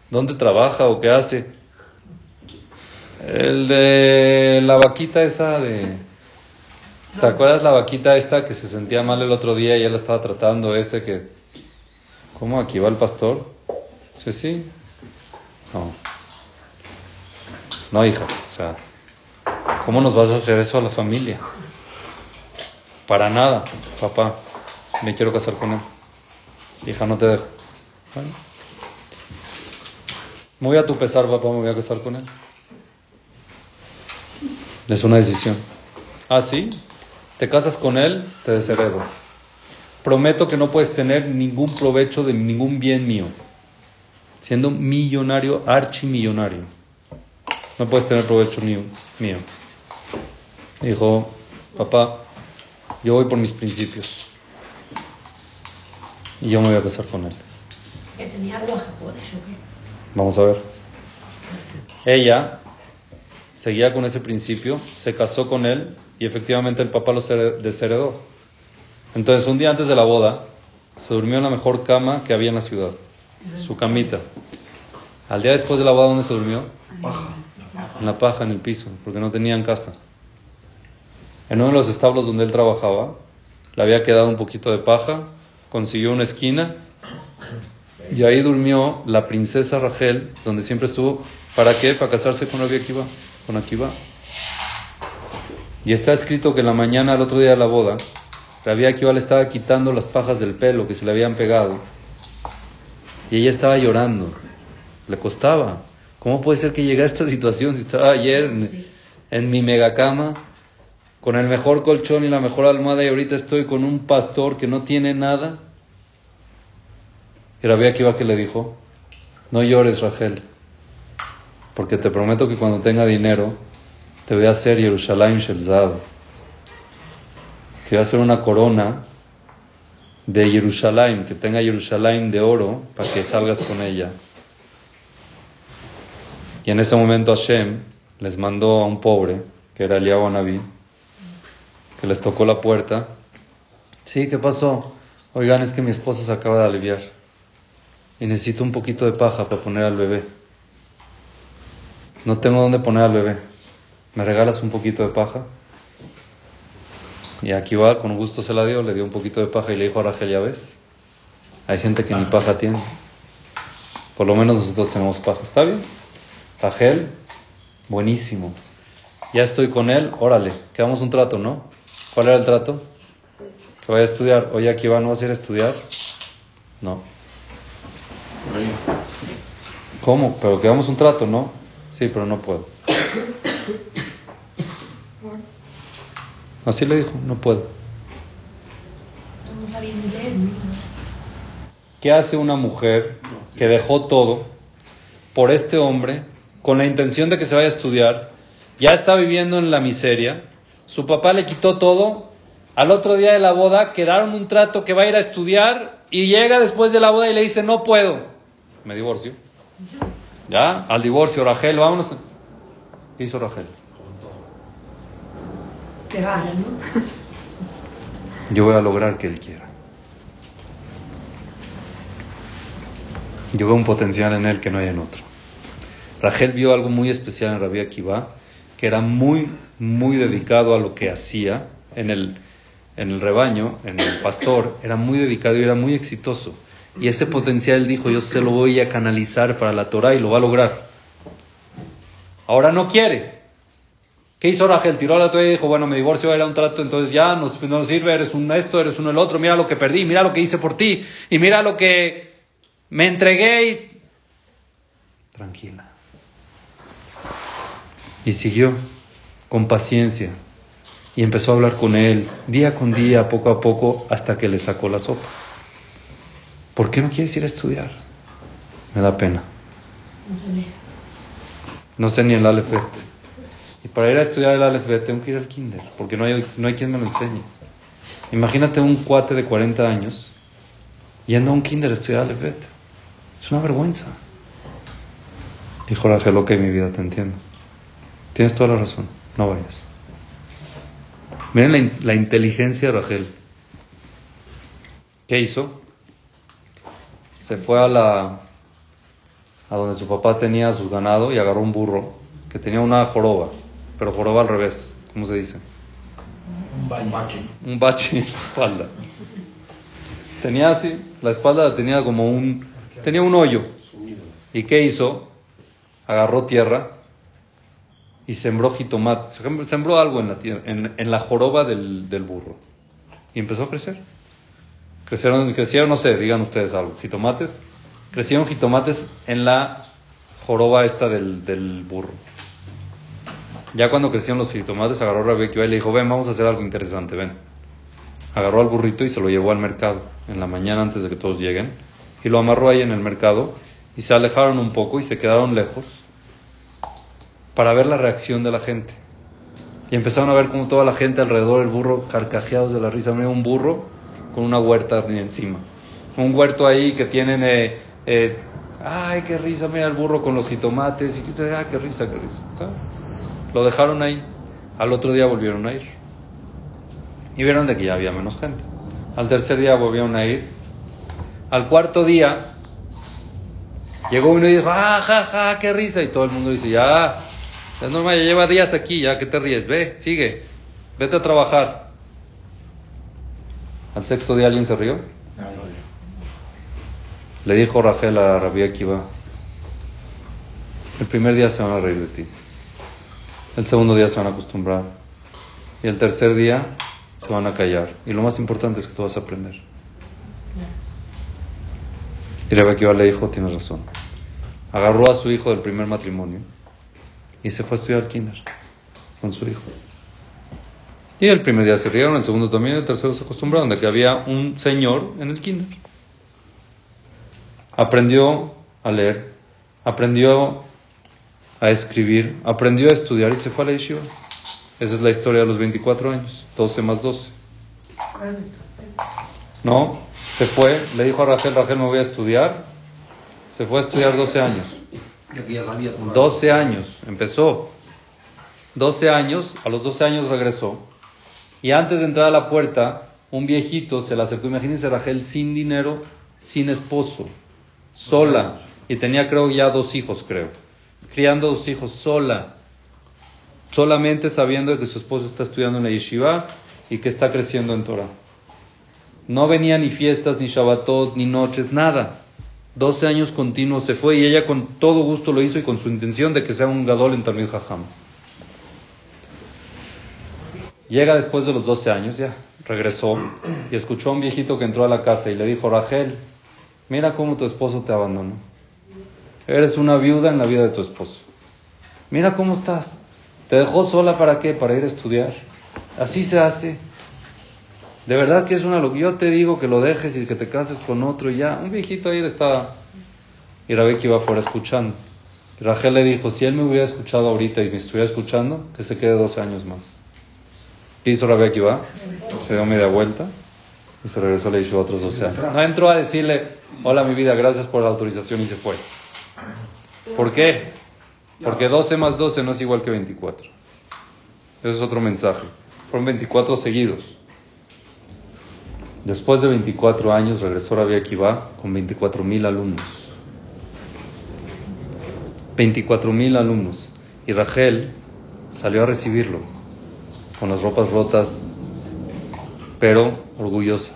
¿Dónde trabaja o qué hace? El de la vaquita esa de... ¿Te acuerdas la vaquita esta que se sentía mal el otro día y él la estaba tratando ese que... ¿Cómo? ¿Aquí va el pastor? Sí, sí. No. No, hija. O sea, ¿cómo nos vas a hacer eso a la familia? Para nada, papá. Me quiero casar con él. Hija, no te dejo. Bueno. Muy a tu pesar, papá, me voy a casar con él. Es una decisión. Ah, sí. Te casas con él, te desheredo. Prometo que no puedes tener ningún provecho de ningún bien mío. Siendo millonario, archimillonario. No puedes tener provecho mío. mío. Dijo, papá, yo voy por mis principios. Y yo me voy a casar con él. Vamos a ver. Ella seguía con ese principio, se casó con él y efectivamente el papá lo desheredó. Entonces, un día antes de la boda, se durmió en la mejor cama que había en la ciudad, su camita. Al día después de la boda, ¿dónde se durmió? En la paja, en el piso, porque no tenían casa. En uno de los establos donde él trabajaba, le había quedado un poquito de paja, consiguió una esquina y ahí durmió la princesa Rachel, donde siempre estuvo. ¿Para qué? Para casarse con Rabbi Akiva, con Akiva. Y está escrito que en la mañana, al otro día de la boda, Rabbi Akiva le estaba quitando las pajas del pelo que se le habían pegado. Y ella estaba llorando. Le costaba. ¿Cómo puede ser que llegue a esta situación si estaba ayer en, en mi megacama, con el mejor colchón y la mejor almohada y ahorita estoy con un pastor que no tiene nada? Y Rabbi Akiva que le dijo, no llores Rachel, porque te prometo que cuando tenga dinero te voy a hacer Yerushalayim Shel Zahav. Te voy a hacer una corona de Yerushalayim, que tenga Yerushalayim de oro para que salgas con ella. Y en ese momento Hashem les mandó a un pobre, que era Eliyahu Naví, que les tocó la puerta. Sí, ¿qué pasó? Oigan, es que mi esposa se acaba de aliviar y necesito un poquito de paja para poner al bebé. No tengo dónde poner al bebé. ¿Me regalas un poquito de paja? Y aquí va, con gusto se la dio, le dio un poquito de paja y le dijo a Rachel, ya ves, hay gente que ni paja tiene. Por lo menos nosotros tenemos paja. ¿Está bien? Rachel, buenísimo. Ya estoy con él, órale, quedamos un trato, ¿no? ¿Cuál era el trato? Que vaya a estudiar. Oye, aquí va, ¿no vas a ir a estudiar? No. ¿Cómo? Pero quedamos un trato, ¿no? Sí, pero no puedo. Así le dijo, no puedo. ¿Qué hace una mujer que dejó todo por este hombre con la intención de que se vaya a estudiar? Ya está viviendo en la miseria. Su papá le quitó todo. Al otro día de la boda quedaron un trato que va a ir a estudiar y llega después de la boda y le dice, no puedo. Me divorcio. ¿Ya? Al divorcio, Rachel, vámonos. ¿Qué hizo Rachel? Te vas. Yo voy a lograr que él quiera. Yo veo un potencial en él que no hay en otro. Rachel vio algo muy especial en Rabbi Akiva, que era muy, muy dedicado a lo que hacía en el, en el rebaño, en el pastor, era muy dedicado y era muy exitoso. Y ese potencial dijo, yo se lo voy a canalizar para la Torah y lo va a lograr. Ahora no quiere. ¿Qué hizo Rachel? Tiró la toalla y dijo, bueno, me divorcio, era un trato, entonces ya no, no nos sirve, eres un esto, eres uno el otro, mira lo que perdí, mira lo que hice por ti, y mira lo que me entregué y... Tranquila. Y siguió con paciencia. Y empezó a hablar con él, día con día, poco a poco, hasta que le sacó la sopa. ¿Por qué no quieres ir a estudiar? Me da pena. No sé ni el alefet. Y para ir a estudiar el alefet tengo que ir al kinder, porque no hay, no hay quien me lo enseñe. Imagínate un cuate de 40 años yendo a un kinder a estudiar alefet. Es una vergüenza. Dijo Rafael, ok, mi vida, te entiendo. Tienes toda la razón, no vayas. Miren la, in- la inteligencia de Rachel. ¿Qué hizo? Se fue a la a donde su papá tenía su ganado y agarró un burro que tenía una joroba, pero joroba al revés, ¿cómo se dice? Un baño. Un bache en la espalda. Tenía así, la espalda tenía como un, tenía un hoyo. ¿Y qué hizo? Agarró tierra y sembró jitomate, sem- sembró algo en la, tierra, en, en la joroba del, del burro. Y empezó a crecer. Crecieron, crecieron, no sé, digan ustedes algo, jitomates. Crecieron jitomates en la joroba esta del, del burro. Ya cuando crecieron los jitomates, agarró a Rebeca y le dijo, ven, vamos a hacer algo interesante, ven. Agarró al burrito y se lo llevó al mercado en la mañana antes de que todos lleguen. Y lo amarró ahí en el mercado y se alejaron un poco y se quedaron lejos para ver la reacción de la gente. Y empezaron a ver como toda la gente alrededor del burro, carcajeados de la risa. Un burro con una huerta encima. Un huerto ahí que tienen, eh, eh, ay, qué risa, mira el burro con los jitomates. Y, ah, qué risa, qué risa. Lo dejaron ahí. Al otro día volvieron a ir. Y vieron de que ya había menos gente. Al tercer día volvieron a ir. Al cuarto día llegó uno y dijo, ah, ja, ja, qué risa. Y todo el mundo dice, ya, es normal, ya lleva días aquí, ya que te ríes, ve, sigue, vete a trabajar. Al sexto día alguien se rió. Le dijo Rafael a Rabbi Akiva, el primer día se van a reír de ti, el segundo día se van a acostumbrar y el tercer día se van a callar. Y lo más importante es que tú vas a aprender. Y Rabbi Akiva le dijo, tienes razón. Agarró a su hijo del primer matrimonio y se fue a estudiar al kinder con su hijo. Y el primer día se rieron, el segundo también, el tercero se acostumbraron de que había un señor en el kinder. Aprendió a leer, aprendió a escribir, aprendió a estudiar y se fue a la yeshiva. Esa es la historia de los 24 años, 12 más 12. ¿Cuál es esto? No, se fue, le dijo a Rachel, Rachel me voy a estudiar. Se fue a estudiar 12 años. 12 años, empezó. 12 años, a los 12 años regresó. Y antes de entrar a la puerta, un viejito se la acercó. Imagínense Rachel sin dinero, sin esposo, sola. Y tenía creo ya dos hijos, creo. Criando dos hijos sola. Solamente sabiendo que su esposo está estudiando en la yeshiva y que está creciendo en Torah. No venía ni fiestas, ni Shabbatot, ni noches, nada. 12 años continuos se fue y ella con todo gusto lo hizo y con su intención de que sea un gadol en Talmud Jajam. Llega después de los 12 años, ya regresó y escuchó a un viejito que entró a la casa y le dijo, Rachel, mira cómo tu esposo te abandonó. Eres una viuda en la vida de tu esposo. Mira cómo estás. ¿Te dejó sola para qué? Para ir a estudiar. Así se hace. De verdad que es una locura. Yo te digo que lo dejes y que te cases con otro y ya. Un viejito ahí estaba. Y Rabek iba afuera escuchando. Y le dijo, si él me hubiera escuchado ahorita y me estuviera escuchando, que se quede 12 años más. ¿Qué hizo Rabek iba? Se dio media vuelta y se regresó le hizo otros 12 años. No entró a decirle, hola mi vida, gracias por la autorización y se fue. ¿Por qué? Porque 12 más 12 no es igual que 24. Ese es otro mensaje. Fueron 24 seguidos. Después de 24 años regresó Rabbi Akiva con 24 mil alumnos. 24 mil alumnos. Y Rachel salió a recibirlo con las ropas rotas, pero orgullosa.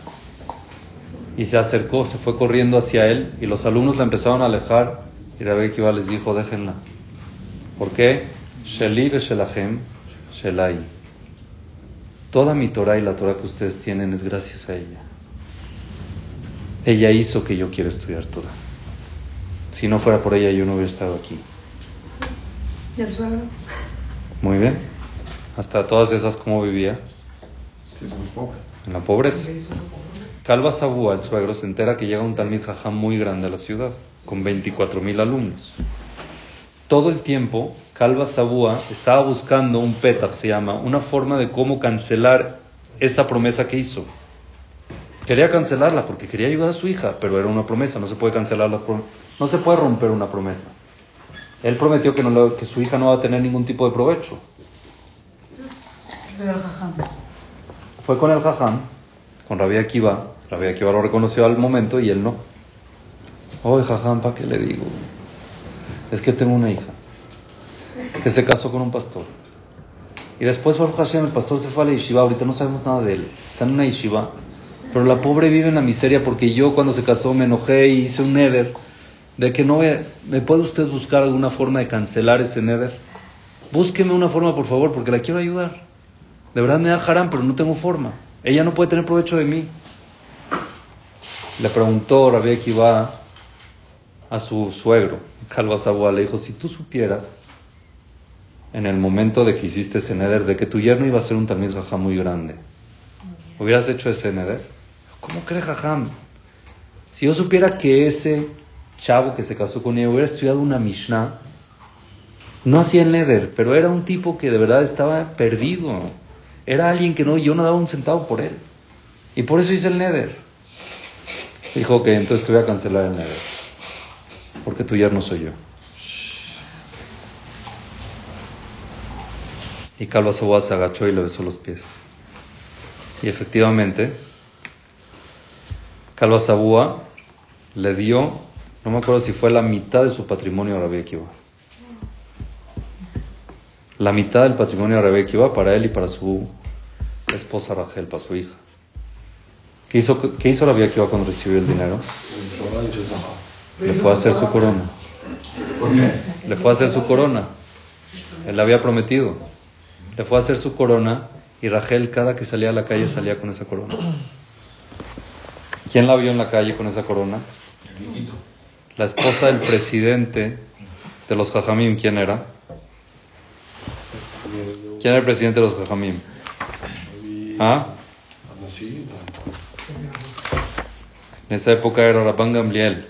Y se acercó, se fue corriendo hacia él y los alumnos la empezaron a alejar y Rabbi Akiva les dijo, déjenla. ¿Por qué? Shelai. Toda mi Torah y la Torah que ustedes tienen es gracias a ella. Ella hizo que yo quiera estudiar Torah. Si no fuera por ella, yo no hubiera estado aquí. ¿Y el suegro? Muy bien. Hasta todas esas, ¿cómo vivía? En la pobreza. Calva Sabúa, el suegro, se entera que llega un Talmid Jajam muy grande a la ciudad, con 24 mil alumnos. Todo el tiempo, Calva Sabúa estaba buscando un petach, se llama, una forma de cómo cancelar esa promesa que hizo. Quería cancelarla porque quería ayudar a su hija, pero era una promesa, no se puede cancelar la no se puede romper una promesa. Él prometió que, no que su hija no va a tener ningún tipo de provecho. Fue con el jajam, con Rabia Akiva. Rabia Akiva lo reconoció al momento y él no. Oye, jajam, ¿para qué le digo? Es que tengo una hija que se casó con un pastor. Y después, Baruch Hashem, el pastor se fue a la yeshiva. Ahorita no sabemos nada de él. Está en una yeshiva. Pero la pobre vive en la miseria porque yo cuando se casó me enojé y hice un neder de que no me, puede usted buscar alguna forma de cancelar ese neder. Búsqueme una forma, por favor, porque la quiero ayudar. De verdad me da harán, pero no tengo forma. Ella no puede tener provecho de mí. Le preguntó Rabbi Akiva a su suegro, Calva Sabua, le dijo, si tú supieras en el momento de que hiciste ese neder, de que tu yerno iba a ser un también jajam muy grande, ¿hubieras hecho ese neder? ¿Cómo crees jajam? Si yo supiera que ese chavo que se casó con ella hubiera estudiado una Mishnah, no hacía el neder, pero era un tipo que de verdad estaba perdido. Era alguien que no, yo no daba un centavo por él. Y por eso hice el neder. Dijo que entonces te voy a cancelar el neder. Porque tu yerno soy yo. Y Calva Saboa se agachó y le besó los pies. Y efectivamente, Calva Sabúa le dio, no me acuerdo si fue la mitad de su patrimonio a Rabbi Akiva. La mitad del patrimonio a Rabbi Akiva para él y para su esposa Rachel, para su hija. ¿Qué hizo, qué hizo cuando recibió el dinero? Le fue a hacer su corona. ¿Por qué? Le fue a hacer su corona. Él le había prometido. Le fue a hacer su corona y Rachel cada que salía a la calle salía con esa corona. ¿Quién la vio en la calle con esa corona? La esposa del presidente de los Jajamim. ¿Quién era? ¿Quién era el presidente de los Jajamim? ¿Ah? En esa época era Rabban Gamliel.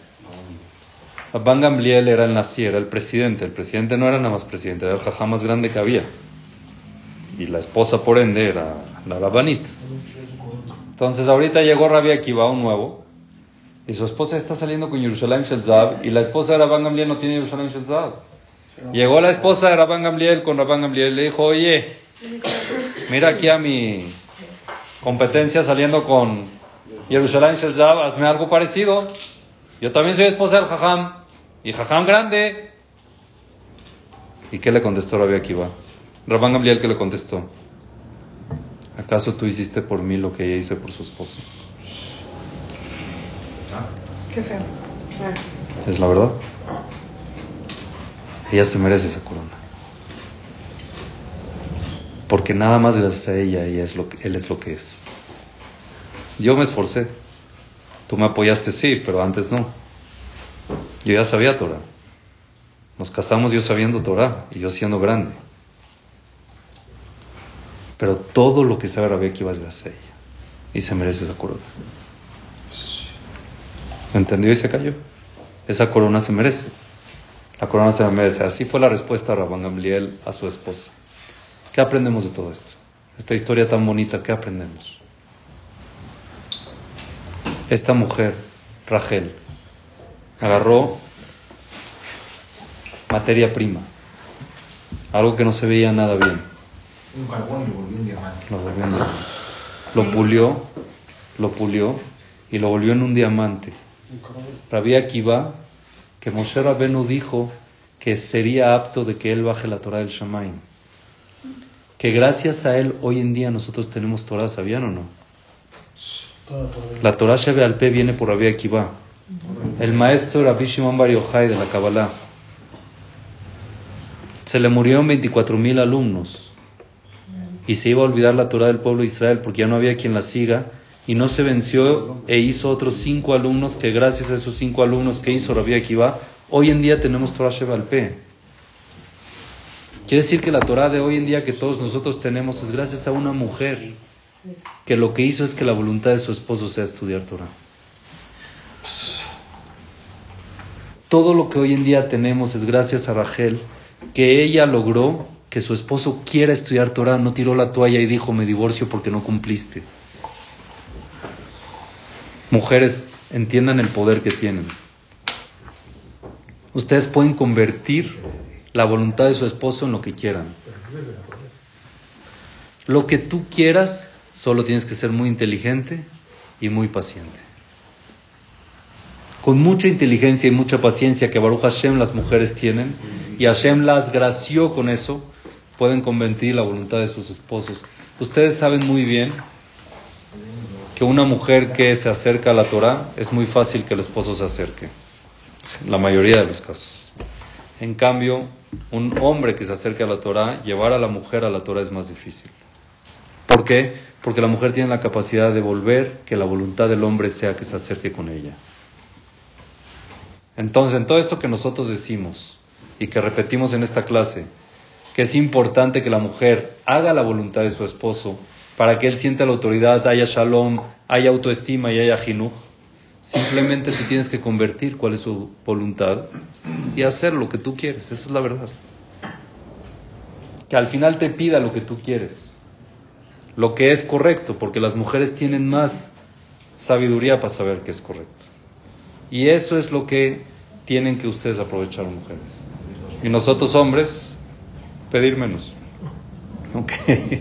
Rabban Gamliel era el nazi, era el presidente. El presidente no era nada más presidente, era el jajá más grande que había. Y la esposa, por ende, era la Rabbanit. Entonces, ahorita llegó Rabbi Akiva, un nuevo, y su esposa está saliendo con Yerushalayim Shelzab, y la esposa de Rabban Gamliel no tiene Yerushalayim Shelzab. Llegó la esposa de Rabban Gamliel con Rabban Gamliel y le dijo, oye, mira aquí a mi competencia saliendo con Yerushalayim Shelzab, hazme algo parecido. Yo también soy esposa del Jajam, y Jajam grande. ¿Y qué le contestó Rabbi Akiva? Rabban Gamliel que le contestó, ¿acaso tú hiciste por mí lo que ella hizo por su esposo? Qué feo. Es la verdad. Ella se merece esa corona. Porque nada más gracias a ella, ella es lo que, él es lo que es. Yo me esforcé. Tú me apoyaste, sí, pero antes no. Yo ya sabía Torah. Nos casamos yo sabiendo Torah y yo siendo grande. Pero todo lo que sabe Rabbi Akiva es gracias a ella. Y se merece esa corona. ¿Entendió y se cayó? Esa corona se merece. La corona se merece. Así fue la respuesta de Rabban Gamliel a su esposa. ¿Qué aprendemos de todo esto? Esta historia tan bonita, ¿qué aprendemos? Esta mujer, Rachel, agarró materia prima, algo que no se veía nada bien. Un carbón y lo volvió un diamante. Lo volvió en diamante. Lo pulió, lo pulió y lo volvió en un diamante. Rabbi Akiva, que Moshe Rabenu dijo que sería apto de que él baje la Torah del Shamaim. Que gracias a él hoy en día nosotros tenemos Torah, ¿sabían o no? La Torah Shebe al P viene por Rabbi Akiva. El maestro Rabbi Shimon Bar Yochai de la Kabbalah. Se le murieron 24.000 alumnos. Y se iba a olvidar la Torah del pueblo de Israel porque ya no había quien la siga. Y no se venció e hizo otros cinco alumnos que gracias a esos cinco alumnos que hizo Rabbi Akiva, hoy en día tenemos Torah Sheba al P. Quiere decir que la Torah de hoy en día que todos nosotros tenemos es gracias a una mujer que lo que hizo es que la voluntad de su esposo sea estudiar Torah. Todo lo que hoy en día tenemos es gracias a Rachel, que ella logró que su esposo quiera estudiar Torah, no tiró la toalla y dijo me divorcio porque no cumpliste. Mujeres, entiendan el poder que tienen. Ustedes pueden convertir la voluntad de su esposo en lo que quieran. Lo que tú quieras, solo tienes que ser muy inteligente y muy paciente. Con mucha inteligencia y mucha paciencia que Baruch Hashem las mujeres tienen, y Hashem las gració con eso, pueden convertir la voluntad de sus esposos. Ustedes saben muy bien que una mujer que se acerca a la Torah es muy fácil que el esposo se acerque, la mayoría de los casos. En cambio, un hombre que se acerque a la Torah, llevar a la mujer a la Torah es más difícil. ¿Por qué? Porque la mujer tiene la capacidad de volver que la voluntad del hombre sea que se acerque con ella. Entonces, en todo esto que nosotros decimos y que repetimos en esta clase, que es importante que la mujer haga la voluntad de su esposo para que él sienta la autoridad, haya shalom, haya autoestima y haya jinuj. Simplemente tú tienes que convertir cuál es su voluntad y hacer lo que tú quieres. Esa es la verdad. Que al final te pida lo que tú quieres. Lo que es correcto, porque las mujeres tienen más sabiduría para saber qué es correcto. Y eso es lo que tienen que ustedes aprovechar, mujeres. Y nosotros, hombres, pedir menos. Ok.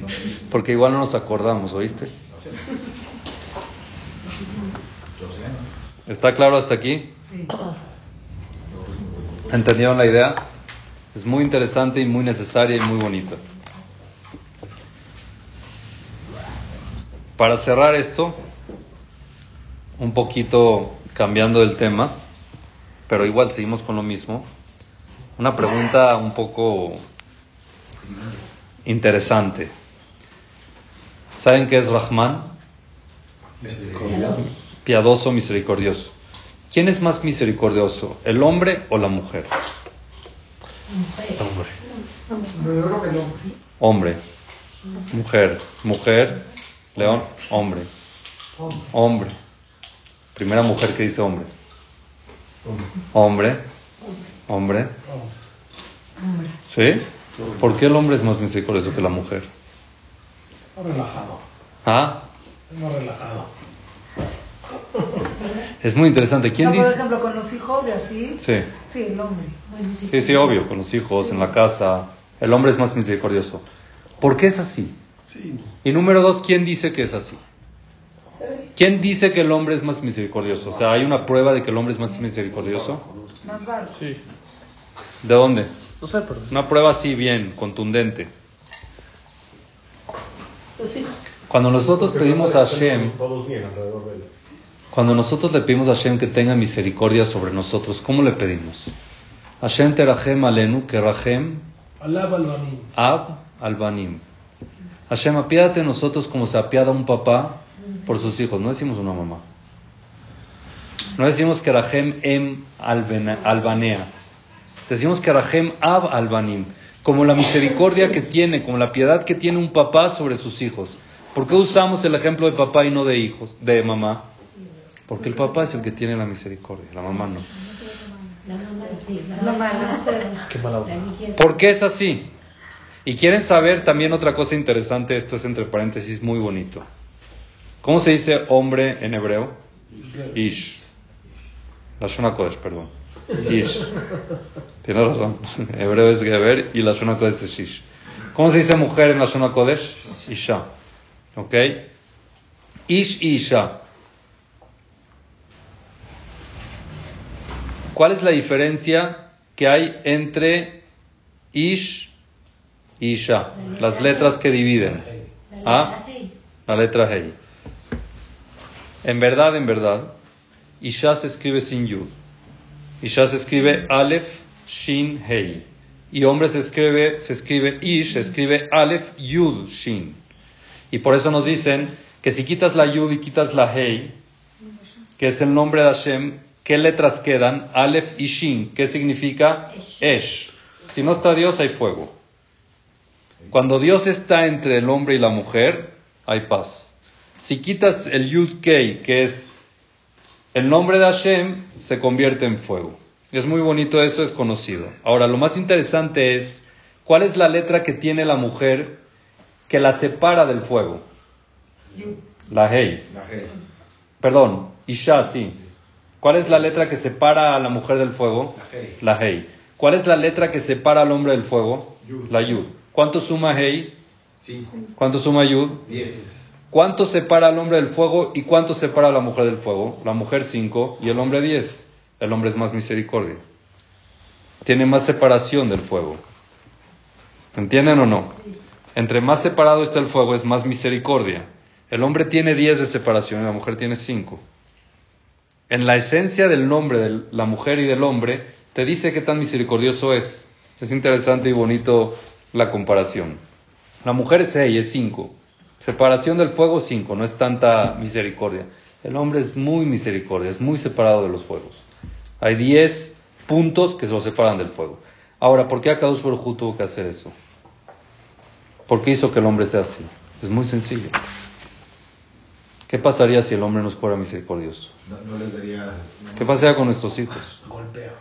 Porque igual no nos acordamos, ¿oíste? ¿Está claro hasta aquí? ¿Entendieron la idea? Es muy interesante y muy necesaria y muy bonita. Para cerrar esto, un poquito cambiando el tema, pero igual seguimos con lo mismo. Una pregunta un poco interesante. ¿Saben qué es Rahman? Piadoso, misericordioso. ¿Quién es más misericordioso, el hombre o la mujer? Hombre. Mujer. Mujer. León. Hombre. Hombre. Primera mujer que dice hombre. Hombre. Hombre. ¿Sí? ¿Por qué el hombre es más misericordioso que la mujer? Relajado. ¿Ah? Es más relajado. Es muy interesante. ¿Quién No, por dice? ejemplo, con los hijos y así. Sí. Sí, el hombre. Sí, sí, obvio, con los hijos, en la casa. El hombre es más misericordioso. ¿Por qué es así? Sí. Y número dos, ¿quién dice que es así? ¿Quién dice que el hombre es más misericordioso? O sea, ¿hay una prueba de que el hombre es más misericordioso? Más raro. Sí. ¿De dónde? No sé, pero. Una prueba así, bien, contundente. Hijos. Cuando nosotros pedimos a Hashem, cuando nosotros le pedimos a Hashem que tenga misericordia sobre nosotros, ¿cómo le pedimos? Hashem terahem alenu, que rahem Alaba al banim. ab albanim. Hashem, apiádate de nosotros como se apiada un papá por sus hijos. No decimos una mamá. No decimos que rahem em albanea. Decimos que rahem ab albanim. como la misericordia que tiene, como la piedad que tiene un papá sobre sus hijos. ¿Por qué usamos el ejemplo de papá y no de hijos, de mamá? Porque el papá es el que tiene la misericordia, la mamá no. Qué mala onda. ¿Por qué es así? Y quieren saber también otra cosa interesante, esto es entre paréntesis muy bonito. ¿Cómo se dice hombre en hebreo? Ish. La Shona Kodesh, perdón. Ish. Tiene razón. Hebreo es Geber y la Shona Kodesh es Ish. ¿Cómo se dice mujer en la Shona Kodesh? Isha. ¿Ok? Ish y Isha. ¿Cuál es la diferencia que hay entre Ish y Isha? Las letras que dividen. ¿Ah? La letra Hei. En verdad, en verdad, Isha se escribe sin Yud. Isha se escribe Aleph, Shin, Hei. Y hombre se escribe, se escribe Ish, se escribe Aleph, Yud, Shin. Y por eso nos dicen que si quitas la Yud y quitas la Hei, que es el nombre de Hashem, ¿qué letras quedan? Aleph y Shin. ¿Qué significa? Esh. Si no está Dios, hay fuego. Cuando Dios está entre el hombre y la mujer, hay paz. Si quitas el Yud Kei, que es el nombre de Hashem, se convierte en fuego. Es muy bonito eso, es conocido. Ahora, lo más interesante es, ¿cuál es la letra que tiene la mujer que la separa del fuego? La Hei. Perdón, Isha, sí. ¿Cuál es la letra que separa a la mujer del fuego? La Hei. ¿Cuál es la letra que separa al hombre del fuego? La Yud. ¿Cuánto suma Hei? ¿Cuánto suma Yud? ¿Cuánto separa al hombre del fuego y cuánto separa a la mujer del fuego? La mujer 5 y el hombre 10. El hombre es más misericordia. Tiene más separación del fuego. ¿Entienden o no? Entre más separado está el fuego es más misericordia. El hombre tiene 10 de separación y la mujer tiene 5. En la esencia del nombre de la mujer y del hombre te dice qué tan misericordioso es. Es interesante y bonito la comparación. La mujer es 6, es 5. Separación del fuego 5, no es tanta misericordia. El hombre es muy misericordia, es muy separado de los fuegos. Hay 10 puntos que se lo separan del fuego. Ahora, ¿por qué Akadosh Baruj tuvo que hacer eso? ¿Por qué hizo que el hombre sea así? Es muy sencillo. ¿Qué pasaría si el hombre no fuera misericordioso? No, no les darías. ¿Qué pasaría con nuestros hijos? Golpea.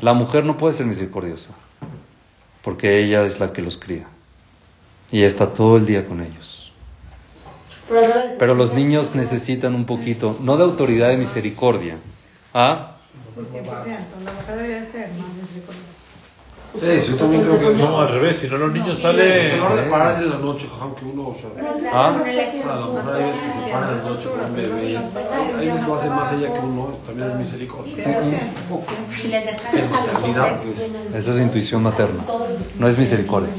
La mujer no puede ser misericordiosa, porque ella es la que los cría. Y está todo el día con ellos. Pero los niños necesitan un poquito, no de autoridad de misericordia. ¿Ah? Sí, 100%. La mujer debería de ser más misericordiosa. Sí, yo también creo que No, al revés, si no los niños Se salen... no reparar en la noche, aunque uno, o sea, ¿Ah? para la mujer hay veces que se paran en la noche con un bebé. Ahí lo hace más ella que uno, también es misericordia. Calidad, pues. Eso es intuición materna, no es misericordia.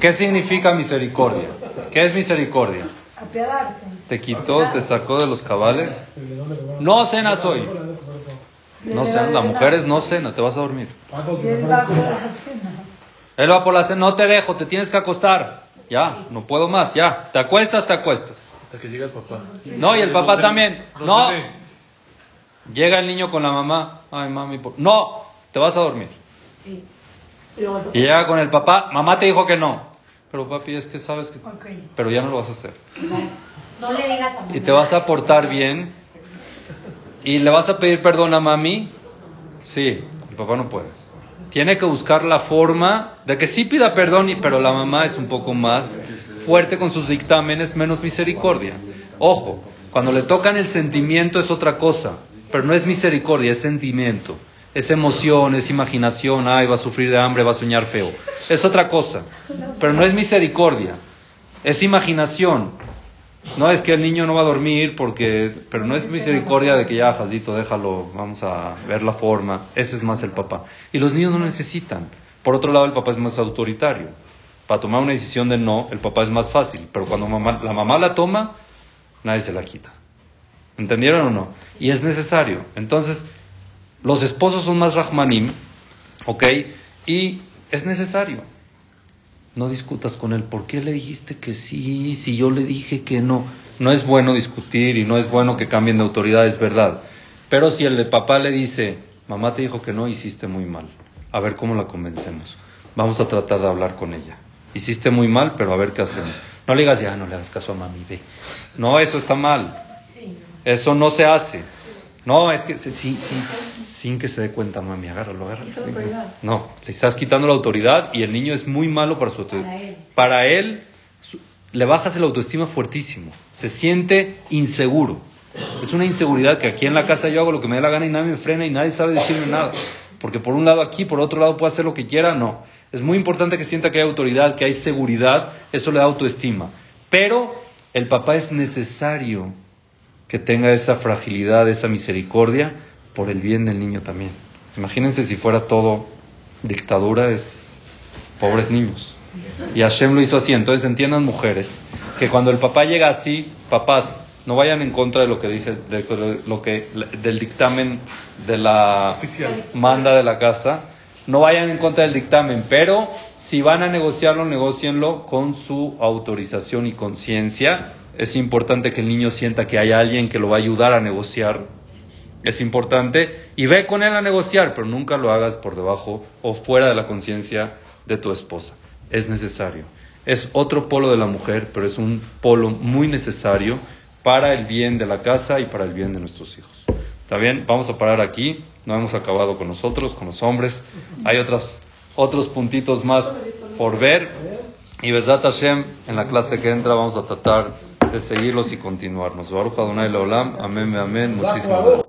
¿Qué significa misericordia? ¿Qué es misericordia? Apiadarse. Te quitó, te sacó de los cabales. No cenas hoy. No cenas, las mujeres no cena, te vas a dormir. Él va por la cena. Él va por la cena, no te dejo, te tienes que acostar. Ya, no puedo más, ya. Te acuestas, te acuestas. Hasta que llega el papá. No, y el papá también. No. Llega el niño con la mamá. Ay, mami, por- no, te vas a dormir. Y llega con el papá, mamá te dijo que no. Pero papi, es que sabes que... Pero ya no lo vas a hacer. No le digas a Y te vas a portar bien. Y le vas a pedir perdón a mami. Sí, el papá no puede. Tiene que buscar la forma de que sí pida perdón, y- pero la mamá es un poco más fuerte con sus dictámenes, menos misericordia. Ojo, cuando le tocan el sentimiento es otra cosa, pero no es misericordia, es sentimiento. Es emoción, es imaginación, ay, va a sufrir de hambre, va a soñar feo. Es otra cosa, pero no es misericordia, es imaginación. No es que el niño no va a dormir porque, pero no es misericordia de que ya, Jacito, déjalo, vamos a ver la forma. Ese es más el papá. Y los niños no necesitan. Por otro lado, el papá es más autoritario. Para tomar una decisión de no, el papá es más fácil. Pero cuando mamá- la mamá la toma, nadie se la quita. ¿Entendieron o no? Y es necesario. Entonces, los esposos son más rahmanim, ¿ok? Y es necesario. No discutas con él. ¿Por qué le dijiste que sí si yo le dije que no? No es bueno discutir y no es bueno que cambien de autoridad, es verdad. Pero si el papá le dice, mamá te dijo que no, hiciste muy mal. a ver cómo la convencemos. Vamos a tratar de hablar con ella. Hiciste muy mal, pero a ver qué hacemos. No le digas, ya no le hagas caso a mami, ve. No, eso está mal. Eso no se hace. No, es que se- sin, sin, que se dé cuenta, mami, agárralo, agárralo. Sí, sí. No, le estás quitando la autoridad y el niño es muy malo para su autoridad. Para él. Para él, su- le bajas el autoestima fuertísimo. Se siente inseguro. Es una inseguridad que aquí en la casa yo hago lo que me dé la gana y nadie me frena y nadie sabe decirme nada. Porque por un lado aquí, por otro lado puedo hacer lo que quiera. No. Es muy importante que sienta que hay autoridad, que hay seguridad. Eso le da autoestima. Pero el papá es necesario que tenga esa fragilidad, esa misericordia por el bien del niño también. Imagínense si fuera todo dictadura, es pobres niños. Y Hashem lo hizo así. Entonces entiendan mujeres que cuando el papá llega así, papás, no vayan en contra de lo que dije, de lo que del dictamen de la Oficial. manda de la casa. No vayan en contra del dictamen, pero si van a negociarlo, negocienlo con su autorización y conciencia. Es importante que el niño sienta que hay alguien que lo va a ayudar a negociar. Es importante. Y ve con él a negociar, pero nunca lo hagas por debajo o fuera de la conciencia de tu esposa. Es necesario. Es otro polo de la mujer, pero es un polo muy necesario para el bien de la casa y para el bien de nuestros hijos. ¿Está bien? Vamos a parar aquí. No hemos acabado con nosotros, con los hombres. Hay otras, otros puntitos más por ver. Y Besat Hashem, en la clase que entra, vamos a tratar de seguirlos y continuarnos. Baruch Adonai Leolam. Amén, amén. Muchísimas gracias.